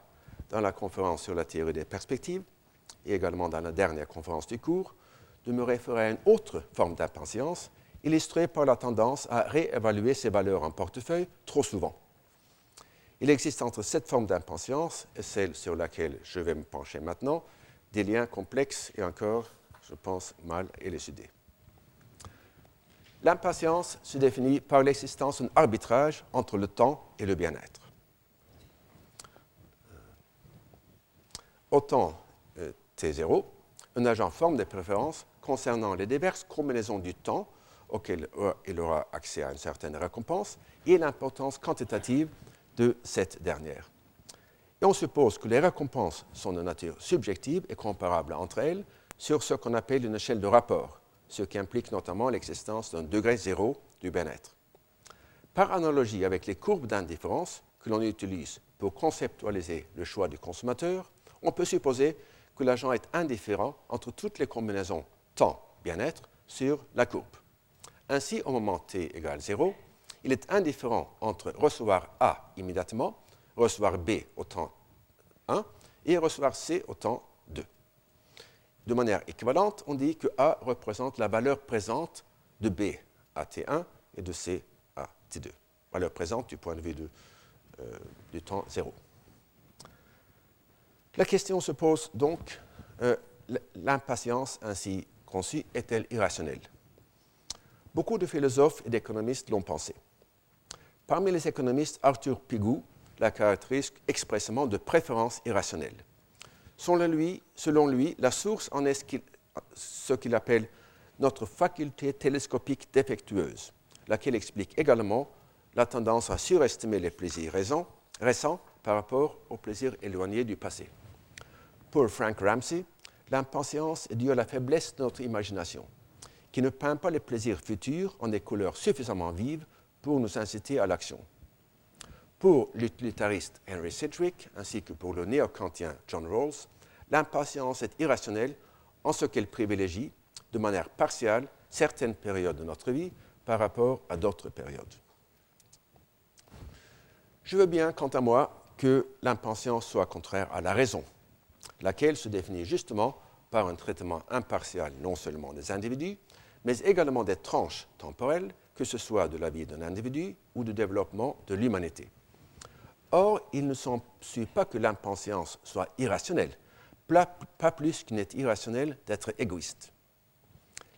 dans la conférence sur la théorie des perspectives, et également dans la dernière conférence du cours, de me référer à une autre forme d'impatience, illustrée par la tendance à réévaluer ses valeurs en portefeuille trop souvent. Il existe entre cette forme d'impatience et celle sur laquelle je vais me pencher maintenant des liens complexes et encore, je pense, mal élucidés. L'impatience se définit par l'existence d'un arbitrage entre le temps et le bien-être. Au temps euh, T0, un agent forme des préférences concernant les diverses combinaisons du temps auxquelles il aura accès à une certaine récompense et l'importance quantitative de cette dernière. Et on suppose que les récompenses sont de nature subjective et comparables entre elles sur ce qu'on appelle une échelle de rapport, ce qui implique notamment l'existence d'un degré zéro du bien-être. Par analogie avec les courbes d'indifférence que l'on utilise pour conceptualiser le choix du consommateur, on peut supposer que l'agent est indifférent entre toutes les combinaisons temps-bien-être sur la courbe. Ainsi, au moment t égale 0, il est indifférent entre recevoir A immédiatement, recevoir B au temps 1 et recevoir C au temps 2. De manière équivalente, on dit que A représente la valeur présente de B à T1 et de C à T2. Valeur présente du point de vue euh, du temps 0. La question se pose donc, euh, l'impatience ainsi conçue est-elle irrationnelle? Beaucoup de philosophes et d'économistes l'ont pensé. Parmi les économistes, Arthur Pigou la caractérise expressément de préférence irrationnelle. Selon lui, selon lui la source en est ce qu'il appelle notre faculté télescopique défectueuse, laquelle explique également la tendance à surestimer les plaisirs récents par rapport aux plaisirs éloignés du passé. Pour Frank Ramsey, l'impatience est due à la faiblesse de notre imagination, qui ne peint pas les plaisirs futurs en des couleurs suffisamment vives pour nous inciter à l'action. Pour l'utilitariste Henry Sidgwick, ainsi que pour le néo-kantien John Rawls, l'impatience est irrationnelle en ce qu'elle privilégie, de manière partiale, certaines périodes de notre vie par rapport à d'autres périodes. Je veux bien, quant à moi, que l'impatience soit contraire à la raison, laquelle se définit justement par un traitement impartial non seulement des individus, mais également des tranches temporelles, que ce soit de la vie d'un individu ou du développement de l'humanité. Or, il ne suit pas que l'impatience soit irrationnelle, pas plus qu'il n'est irrationnel d'être égoïste.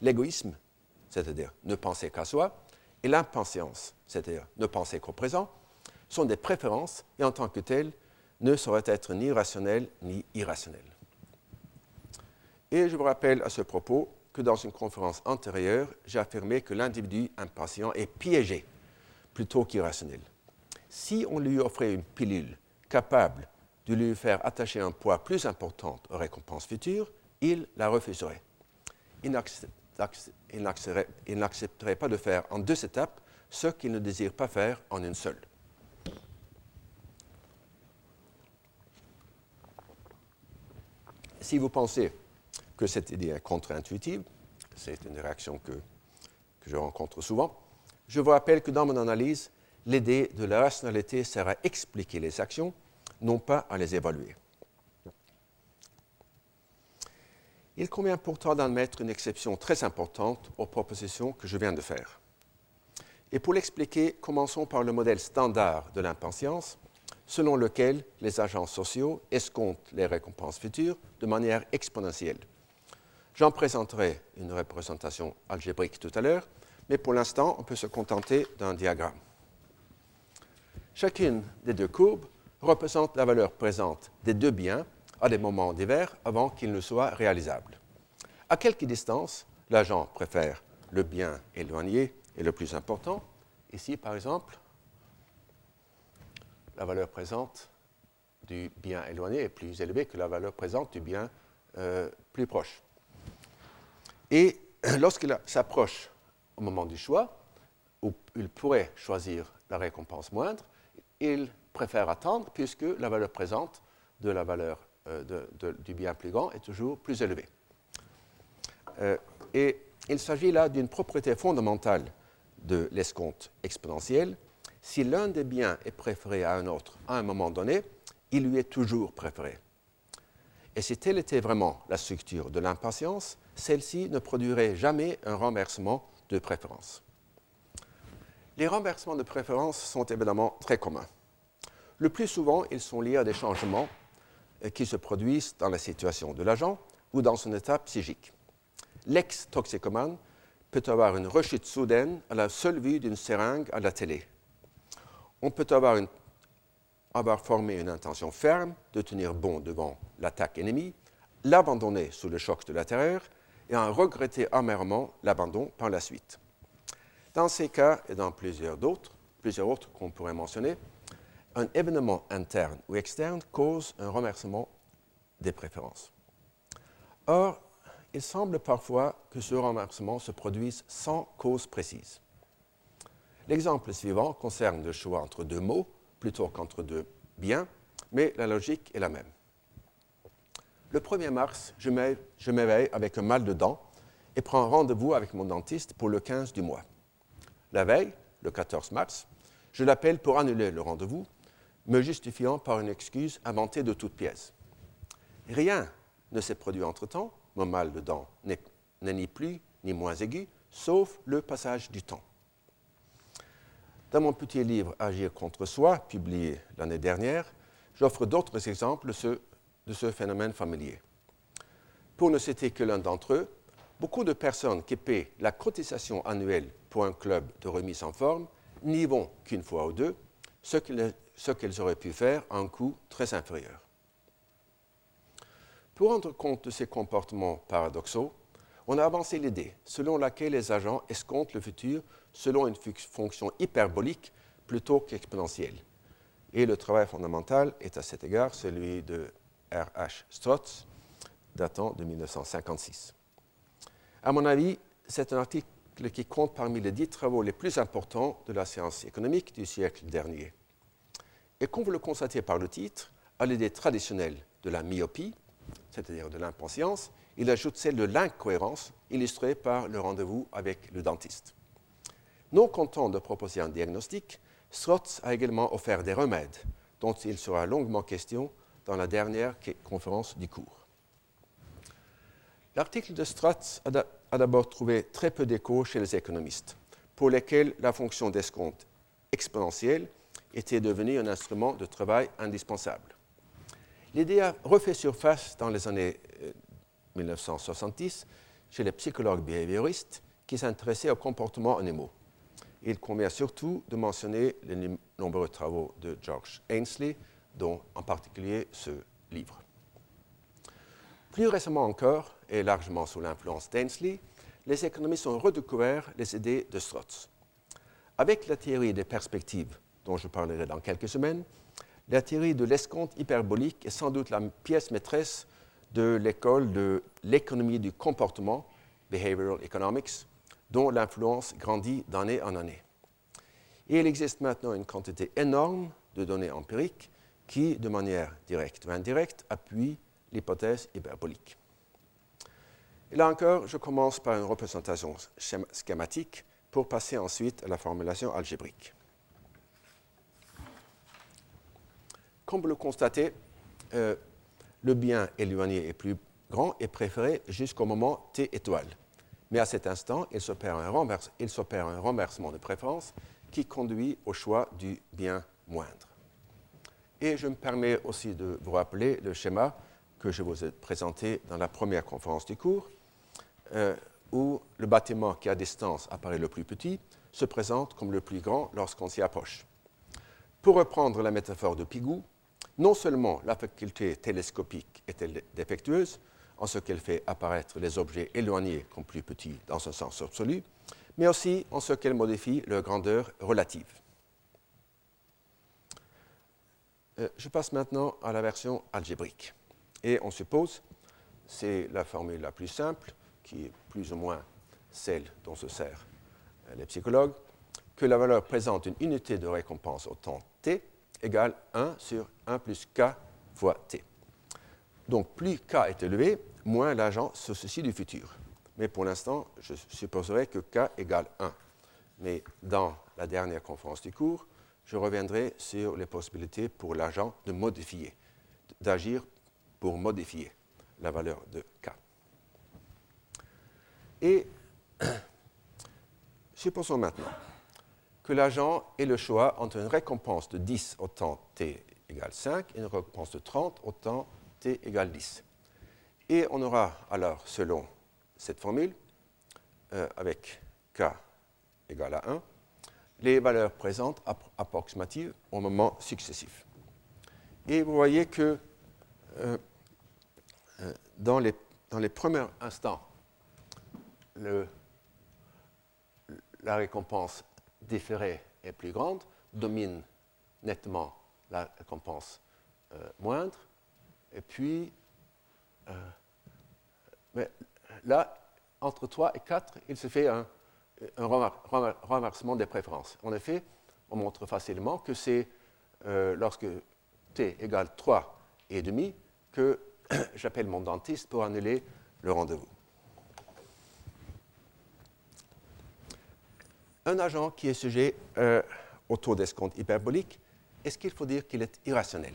L'égoïsme, c'est-à-dire ne penser qu'à soi, et l'impatience, c'est-à-dire ne penser qu'au présent, sont des préférences et en tant que telles ne sauraient être ni rationnelles ni irrationnelles. Et je vous rappelle à ce propos que dans une conférence antérieure, j'ai affirmé que l'individu impatient est piégé plutôt qu'irrationnel. Si on lui offrait une pilule capable de lui faire attacher un poids plus important aux récompenses futures, il la refuserait. Il n'accepterait pas de faire en deux étapes ce qu'il ne désire pas faire en une seule. Si vous pensez que cette idée est contre-intuitive, c'est une réaction que, que je rencontre souvent, je vous rappelle que dans mon analyse, l'idée de la rationalité sert à expliquer les actions, non pas à les évaluer. Il convient pourtant d'admettre une exception très importante aux propositions que je viens de faire. Et pour l'expliquer, commençons par le modèle standard de l'impatience, selon lequel les agents sociaux escomptent les récompenses futures de manière exponentielle. J'en présenterai une représentation algébrique tout à l'heure, mais pour l'instant, on peut se contenter d'un diagramme. Chacune des deux courbes représente la valeur présente des deux biens à des moments divers avant qu'ils ne soient réalisables. À quelque distance, l'agent préfère le bien éloigné et le plus important. Ici, par exemple, la valeur présente du bien éloigné est plus élevée que la valeur présente du bien euh, plus proche. Et lorsqu'il s'approche au moment du choix, où il pourrait choisir la récompense moindre, il préfère attendre puisque la valeur présente de la valeur euh, du bien plus grand est toujours plus élevée. Euh, et il s'agit là d'une propriété fondamentale de l'escompte exponentiel. Si l'un des biens est préféré à un autre à un moment donné, il lui est toujours préféré. Et si telle était vraiment la structure de l'impatience, celle-ci ne produirait jamais un renversement de préférence. Les renversements de préférence sont évidemment très communs. Le plus souvent, ils sont liés à des changements euh, qui se produisent dans la situation de l'agent ou dans son état psychique. L'ex-toxicomane peut avoir une rechute soudaine à la seule vue d'une seringue à la télé. On peut avoir, avoir formé une intention ferme de tenir bon devant l'attaque ennemie, l'abandonner sous le choc de la terreur et en regretter amèrement l'abandon par la suite. Dans ces cas et dans plusieurs d'autres, plusieurs autres qu'on pourrait mentionner, un événement interne ou externe cause un remerciement des préférences. Or, il semble parfois que ce renversement se produise sans cause précise. L'exemple suivant concerne le choix entre deux mots plutôt qu'entre deux biens, mais la logique est la même. Le 1er mars, je m'éveille avec un mal de dents et prends rendez-vous avec mon dentiste pour le 15 du mois. La veille, le 14 mars, je l'appelle pour annuler le rendez-vous, me justifiant par une excuse inventée de toutes pièces. Rien ne s'est produit entre-temps, mon mal de dents n'est ni plus ni moins aigu, sauf le passage du temps. Dans mon petit livre Agir contre soi, publié l'année dernière, j'offre d'autres exemples de ce phénomène familier. Pour ne citer que l'un d'entre eux, beaucoup de personnes qui paient la cotisation annuelle pour un club de remise en forme n'y vont qu'une fois ou deux, ce qu'elles auraient pu faire à un coût très inférieur. Pour rendre compte de ces comportements paradoxaux, on a avancé l'idée selon laquelle les agents escomptent le futur selon une fonction hyperbolique plutôt qu'exponentielle. Et le travail fondamental est à cet égard celui de R.H. Strotz, datant de 1956. À mon avis, c'est un article qui compte parmi les dix travaux les plus importants de la science économique du siècle dernier. Et comme vous le constatez par le titre, à l'idée traditionnelle de la myopie, c'est-à-dire de l'impatience, il ajoute celle de l'incohérence, illustrée par le rendez-vous avec le dentiste. Non content de proposer un diagnostic, Strotz a également offert des remèdes, dont il sera longuement question dans la dernière conférence du cours. L'article de Strotz a d'abord trouvé très peu d'écho chez les économistes, pour lesquels la fonction d'escompte exponentielle était devenue un instrument de travail indispensable. L'idée a refait surface dans les années 1970 euh, chez les psychologues behavioristes qui s'intéressaient aux comportements animaux. Il convient surtout de mentionner les nombreux travaux de George Ainsley, dont en particulier ce livre. Plus récemment encore, et largement sous l'influence d'Ainsley, les économistes ont redécouvert les idées de Strotz. Avec la théorie des perspectives, dont je parlerai dans quelques semaines, la théorie de l'escompte hyperbolique est sans doute la pièce maîtresse de l'école de l'économie du comportement, Behavioral Economics, dont l'influence grandit d'année en année. Et il existe maintenant une quantité énorme de données empiriques qui, de manière directe ou indirecte, appuient l'hypothèse hyperbolique. Et là encore, je commence par une représentation schématique pour passer ensuite à la formulation algébrique. Comme vous le constatez, euh, le bien éloigné est plus grand et préféré jusqu'au moment t étoile. Mais à cet instant, il s'opère un, un, renversement de préférence qui conduit au choix du bien moindre. Et je me permets aussi de vous rappeler le schéma que je vous ai présenté dans la première conférence du cours. Euh, où le bâtiment qui à distance apparaît le plus petit se présente comme le plus grand lorsqu'on s'y approche. Pour reprendre la métaphore de Pigou, non seulement la faculté télescopique est-elle défectueuse, en ce qu'elle fait apparaître les objets éloignés comme plus petits dans un sens absolu, mais aussi en ce qu'elle modifie leur grandeur relative. Euh, je passe maintenant à la version algébrique. Et on suppose, c'est la formule la plus simple, qui est plus ou moins celle dont se servent euh, les psychologues, que la valeur présente une unité de récompense au temps t égale 1 sur 1 plus k fois t. Donc plus k est élevé, moins l'agent se soucie du futur. Mais pour l'instant, je supposerai que k égale 1. Mais dans la dernière conférence du cours, je reviendrai sur les possibilités pour l'agent de modifier, d'agir pour modifier la valeur de k. Et supposons maintenant que l'agent ait le choix entre une récompense de 10 au temps t égale 5 et une récompense de 30 au temps t égale 10. Et on aura alors, selon cette formule, euh, avec k égale à 1, les valeurs présentes approximatives au moment successif. Et vous voyez que euh, euh, dans, les, dans les premiers instants, la récompense différée est plus grande, domine nettement la récompense moindre, et puis mais là, entre 3 et 4, il se fait un, renversement des préférences. En effet, on montre facilement que c'est euh, lorsque t égale 3 et demi que j'appelle mon dentiste pour annuler le rendez-vous. Un agent qui est sujet euh, au taux d'escompte hyperbolique, est-ce qu'il faut dire qu'il est irrationnel?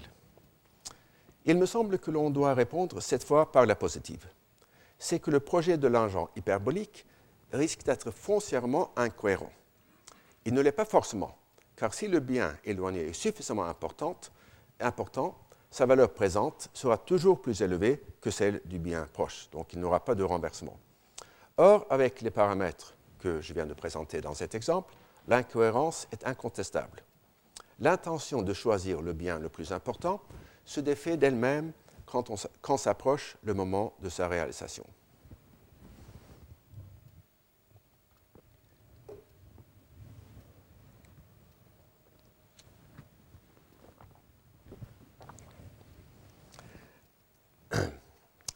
Il me semble que l'on doit répondre cette fois par la positive c'est que le projet de l'agent hyperbolique risque d'être foncièrement incohérent. Il ne l'est pas forcément, car si le bien éloigné est suffisamment important, sa valeur présente sera toujours plus élevée que celle du bien proche, donc il n'aura pas de renversement. Or, avec les paramètres que je viens de présenter dans cet exemple, l'incohérence est incontestable. L'intention de choisir le bien le plus important se défait d'elle-même quand, s'approche le moment de sa réalisation.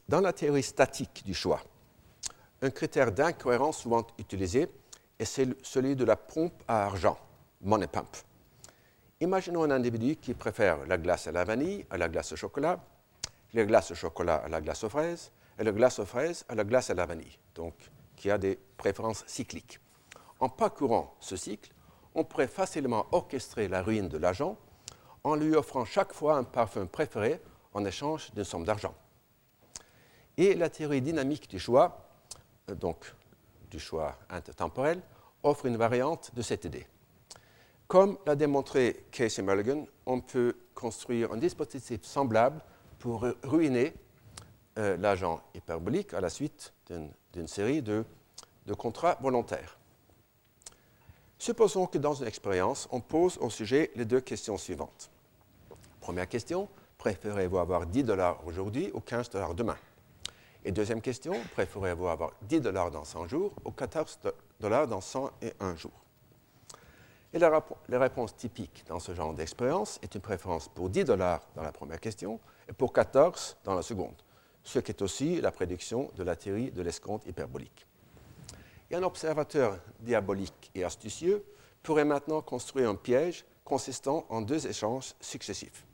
Dans la théorie statique du choix, un critère d'incohérence souvent utilisé est celui de la pompe à argent, money pump. Imaginons un individu qui préfère la glace à la vanille à la glace au chocolat la glace au chocolat à la glace aux fraises, et la glace aux fraises à la glace à la vanille, donc qui a des préférences cycliques. En parcourant ce cycle, on pourrait facilement orchestrer la ruine de l'agent en lui offrant chaque fois un parfum préféré en échange d'une somme d'argent. Et la théorie dynamique du choix, donc du choix intertemporel, offre une variante de cette idée. Comme l'a démontré Casey Mulligan, on peut construire un dispositif semblable pour ruiner euh, l'agent hyperbolique à la suite d'une série de, contrats volontaires. Supposons que dans une expérience, on pose au sujet les deux questions suivantes. Première question, préférez-vous avoir 10 dollars aujourd'hui ou 15 dollars demain? Et deuxième question, préférez-vous avoir 10 dollars dans 100 jours ou 14 dollars dans 101 jours? Et la, réponse typique dans ce genre d'expérience est une préférence pour 10 dollars dans la première question et pour 14 dans la seconde, ce qui est aussi la prédiction de la théorie de l'escompte hyperbolique. Et un observateur diabolique et astucieux pourrait maintenant construire un piège consistant en deux échanges successifs.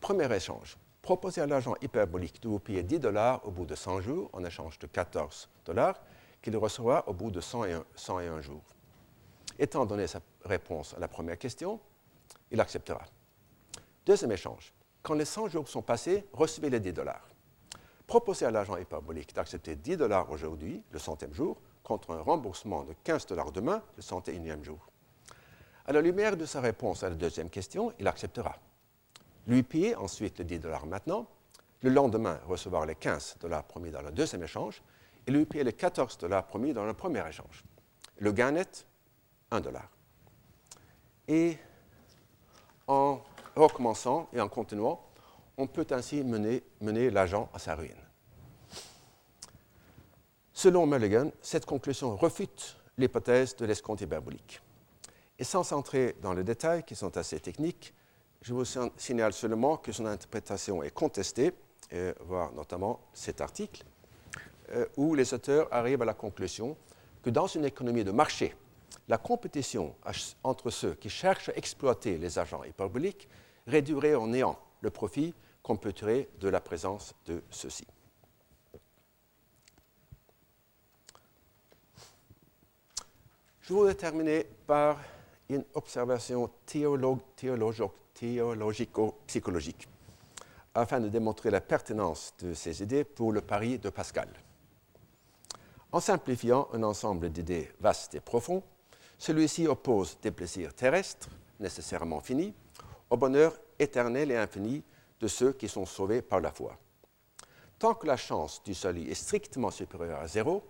Premier échange. Proposez à l'agent hyperbolique de vous payer 10 dollars au bout de 100 jours en échange de 14 dollars qu'il recevra au bout de 101, 101 jours. Étant donné sa réponse à la première question, il acceptera. Deuxième échange. Quand les 100 jours sont passés, recevez les 10 dollars. Proposez à l'agent hyperbolique d'accepter 10 dollars aujourd'hui, le centième jour, contre un remboursement de 15 dollars demain, le 101e jour. À la lumière de sa réponse à la deuxième question, il acceptera. Lui payer ensuite les 10 dollars maintenant, le lendemain recevoir les 15 dollars promis dans le deuxième échange, et lui payer les 14 dollars promis dans le premier échange. Le gain net, 1 dollar. Et en recommençant et en continuant, on peut ainsi mener, mener l'agent à sa ruine. Selon Mulligan, cette conclusion refute l'hypothèse de l'escompte hyperbolique. Et sans entrer dans les détails qui sont assez techniques, je vous signale seulement que son interprétation est contestée, et voir notamment cet article, euh, où les auteurs arrivent à la conclusion que dans une économie de marché, la compétition entre ceux qui cherchent à exploiter les agents hyperboliques réduirait en néant le profit qu'on peut tirer de la présence de ceux-ci. Je voudrais terminer par une observation théologico-psychologique afin de démontrer la pertinence de ces idées pour le pari de Pascal. En simplifiant un ensemble d'idées vastes et profonds, celui-ci oppose des plaisirs terrestres, nécessairement finis, au bonheur éternel et infini de ceux qui sont sauvés par la foi. Tant que la chance du salut est strictement supérieure à zéro,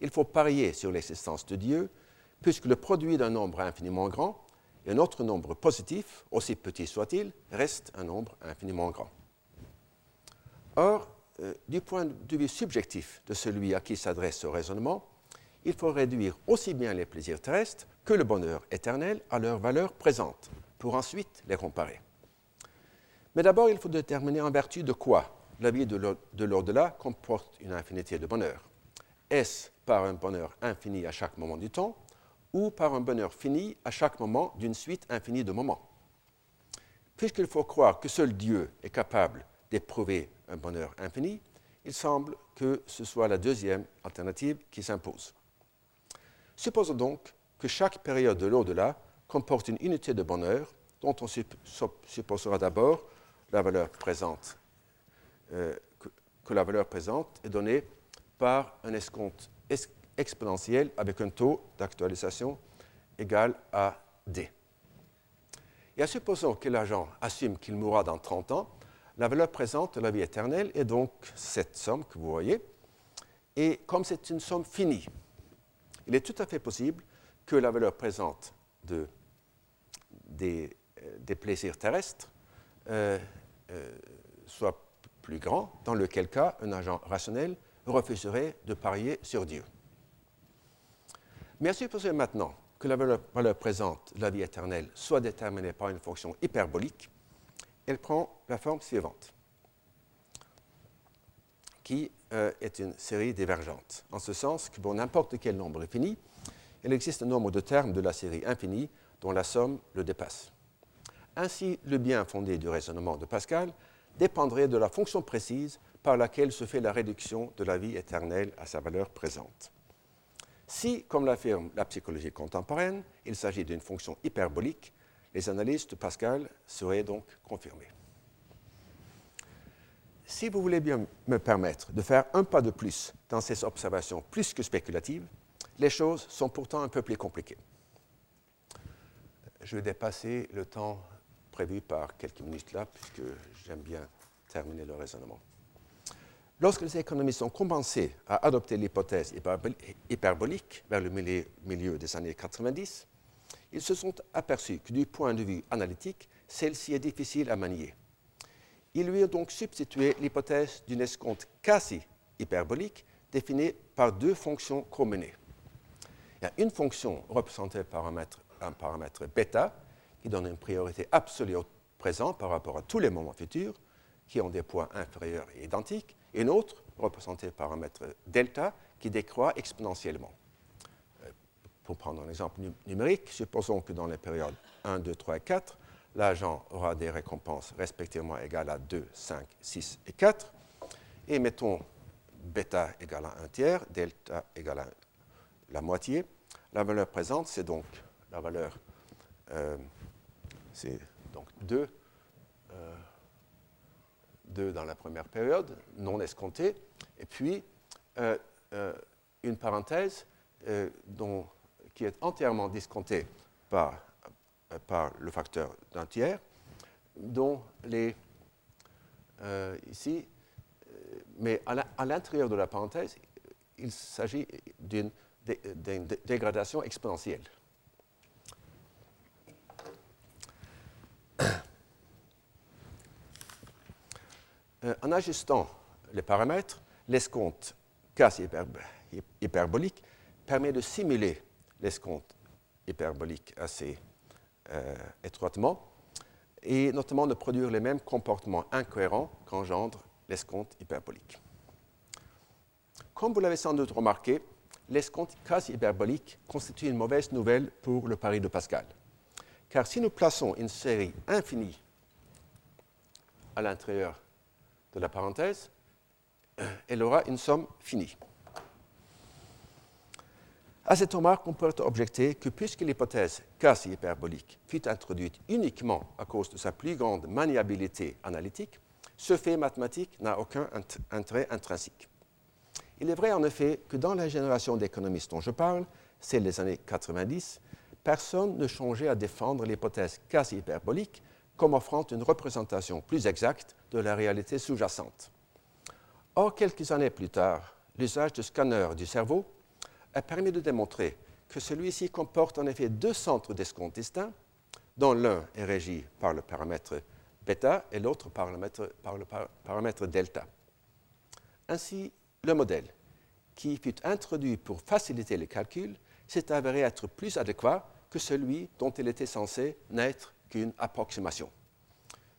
il faut parier sur l'existence de Dieu, puisque le produit d'un nombre infiniment grand et un autre nombre positif, aussi petit soit-il, reste un nombre infiniment grand. Or, euh, du point de vue subjectif de celui à qui s'adresse ce raisonnement, il faut réduire aussi bien les plaisirs terrestres que le bonheur éternel à leur valeur présente, pour ensuite les comparer. Mais d'abord, il faut déterminer en vertu de quoi la vie de l'au-delà comporte une infinité de bonheur. Est-ce par un bonheur infini à chaque moment du temps, ou par un bonheur fini à chaque moment d'une suite infinie de moments Puisqu'il faut croire que seul Dieu est capable d'éprouver un bonheur infini, il semble que ce soit la deuxième alternative qui s'impose. Supposons donc que chaque période de l'au-delà comporte une unité de bonheur dont on supposera d'abord la valeur présente, euh, que, la valeur présente est donnée par un escompte exponentiel avec un taux d'actualisation égal à d. Et à supposons que l'agent assume qu'il mourra dans 30 ans, la valeur présente de la vie éternelle est donc cette somme que vous voyez. Et comme c'est une somme finie, il est tout à fait possible que la valeur présente de, des, euh, plaisirs terrestres euh, euh, soit plus grand, dans lequel cas un agent rationnel refuserait de parier sur Dieu. Mais supposons maintenant que la valeur, présente de la vie éternelle soit déterminée par une fonction hyperbolique, elle prend la forme suivante, qui euh, est une série divergente, en ce sens que pour n'importe quel nombre fini, il existe un nombre de termes de la série infinie dont la somme le dépasse. Ainsi, le bien fondé du raisonnement de Pascal dépendrait de la fonction précise par laquelle se fait la réduction de la vie éternelle à sa valeur présente. Si, comme l'affirme la psychologie contemporaine, il s'agit d'une fonction hyperbolique, les analyses de Pascal seraient donc confirmées. Si vous voulez bien me permettre de faire un pas de plus dans ces observations plus que spéculatives, les choses sont pourtant un peu plus compliquées. Je vais dépasser le temps prévu par quelques minutes là, puisque j'aime bien terminer le raisonnement. Lorsque les économistes ont commencé à adopter l'hypothèse hyperbolique vers le milieu des années 90, ils se sont aperçus que du point de vue analytique, celle-ci est difficile à manier. Ils lui ont donc substitué l'hypothèse d'une escompte quasi hyperbolique définie par deux fonctions communées. Il y a une fonction représentée par un, un paramètre bêta qui donne une priorité absolue au présent par rapport à tous les moments futurs qui ont des points inférieurs et identiques, et une autre représentée par un paramètre delta qui décroît exponentiellement pour prendre un exemple numérique, supposons que dans les périodes 1, 2, 3 et 4, l'agent aura des récompenses respectivement égales à 2, 5, 6 et 4. Et mettons bêta égale à 1 tiers, delta égale à la moitié. La valeur présente, c'est donc la valeur, euh, c'est donc 2, 2 euh, dans la première période, non escomptée, et puis euh, une parenthèse dont qui est entièrement discompté par, par le facteur d'un tiers, dont les, euh, ici, euh, mais à l'intérieur de la parenthèse, il s'agit d'une dégradation exponentielle. Euh, en ajustant les paramètres, l'escompte quasi hyperbolique permet de simuler l'escompte hyperbolique assez euh, étroitement et notamment de produire les mêmes comportements incohérents qu'engendre l'escompte hyperbolique. Comme vous l'avez sans doute remarqué, l'escompte quasi hyperbolique constitue une mauvaise nouvelle pour le pari de Pascal. Car si nous plaçons une série infinie à l'intérieur de la parenthèse, elle aura une somme finie. À cette remarque, on peut objecter que puisque l'hypothèse quasi hyperbolique fut introduite uniquement à cause de sa plus grande maniabilité analytique, ce fait mathématique n'a aucun intérêt intrinsèque. Il est vrai en effet que dans la génération d'économistes dont je parle, celle des années 90, personne ne changeait à défendre l'hypothèse quasi hyperbolique comme offrant une représentation plus exacte de la réalité sous-jacente. Or, quelques années plus tard, l'usage de scanners du cerveau a permis de démontrer que celui-ci comporte en effet deux centres d'escompte distincts, dont l'un est régi par le paramètre bêta et l'autre par, par, le paramètre delta. Ainsi, le modèle, qui fut introduit pour faciliter les calculs, s'est avéré être plus adéquat que celui dont il était censé n'être qu'une approximation.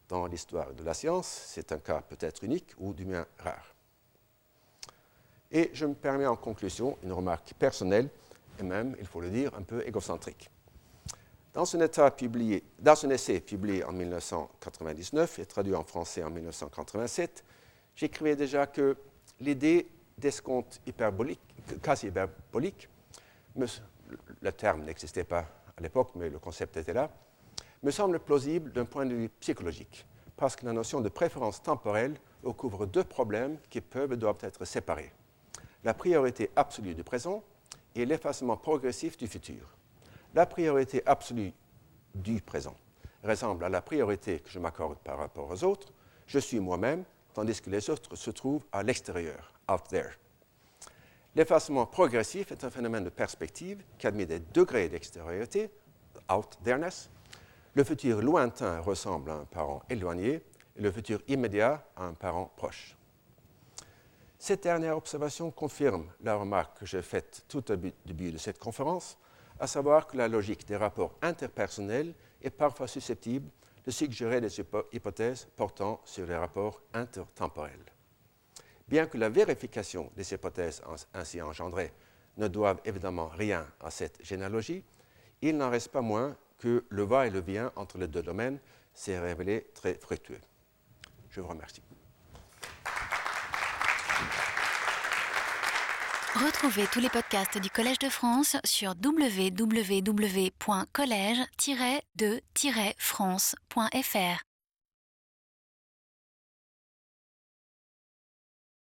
Dans l'histoire de la science, c'est un cas peut-être unique ou du moins rare. Et je me permets en conclusion une remarque personnelle et même, il faut le dire, un peu égocentrique. Dans un, essai publié en 1999 et traduit en français en 1987, j'écrivais déjà que l'idée d'escompte hyperbolique, quasi hyperbolique, le terme n'existait pas à l'époque, mais le concept était là, me semble plausible d'un point de vue psychologique, parce que la notion de préférence temporelle recouvre deux problèmes qui peuvent et doivent être séparés. La priorité absolue du présent et l'effacement progressif du futur. La priorité absolue du présent ressemble à la priorité que je m'accorde par rapport aux autres. Je suis moi-même, tandis que les autres se trouvent à l'extérieur, out there. L'effacement progressif est un phénomène de perspective qui admet des degrés d'extériorité, out there-ness, le futur lointain ressemble à un parent éloigné et le futur immédiat à un parent proche. Cette dernière observation confirme la remarque que j'ai faite tout au début de cette conférence, à savoir que la logique des rapports interpersonnels est parfois susceptible de suggérer des hypothèses portant sur les rapports intertemporels. Bien que la vérification des hypothèses ainsi engendrées ne doive évidemment rien à cette généalogie, il n'en reste pas moins que le va et le vient entre les deux domaines s'est révélé très fructueux. Je vous remercie. Retrouvez tous les podcasts du Collège de France sur www.collège-de-france.fr.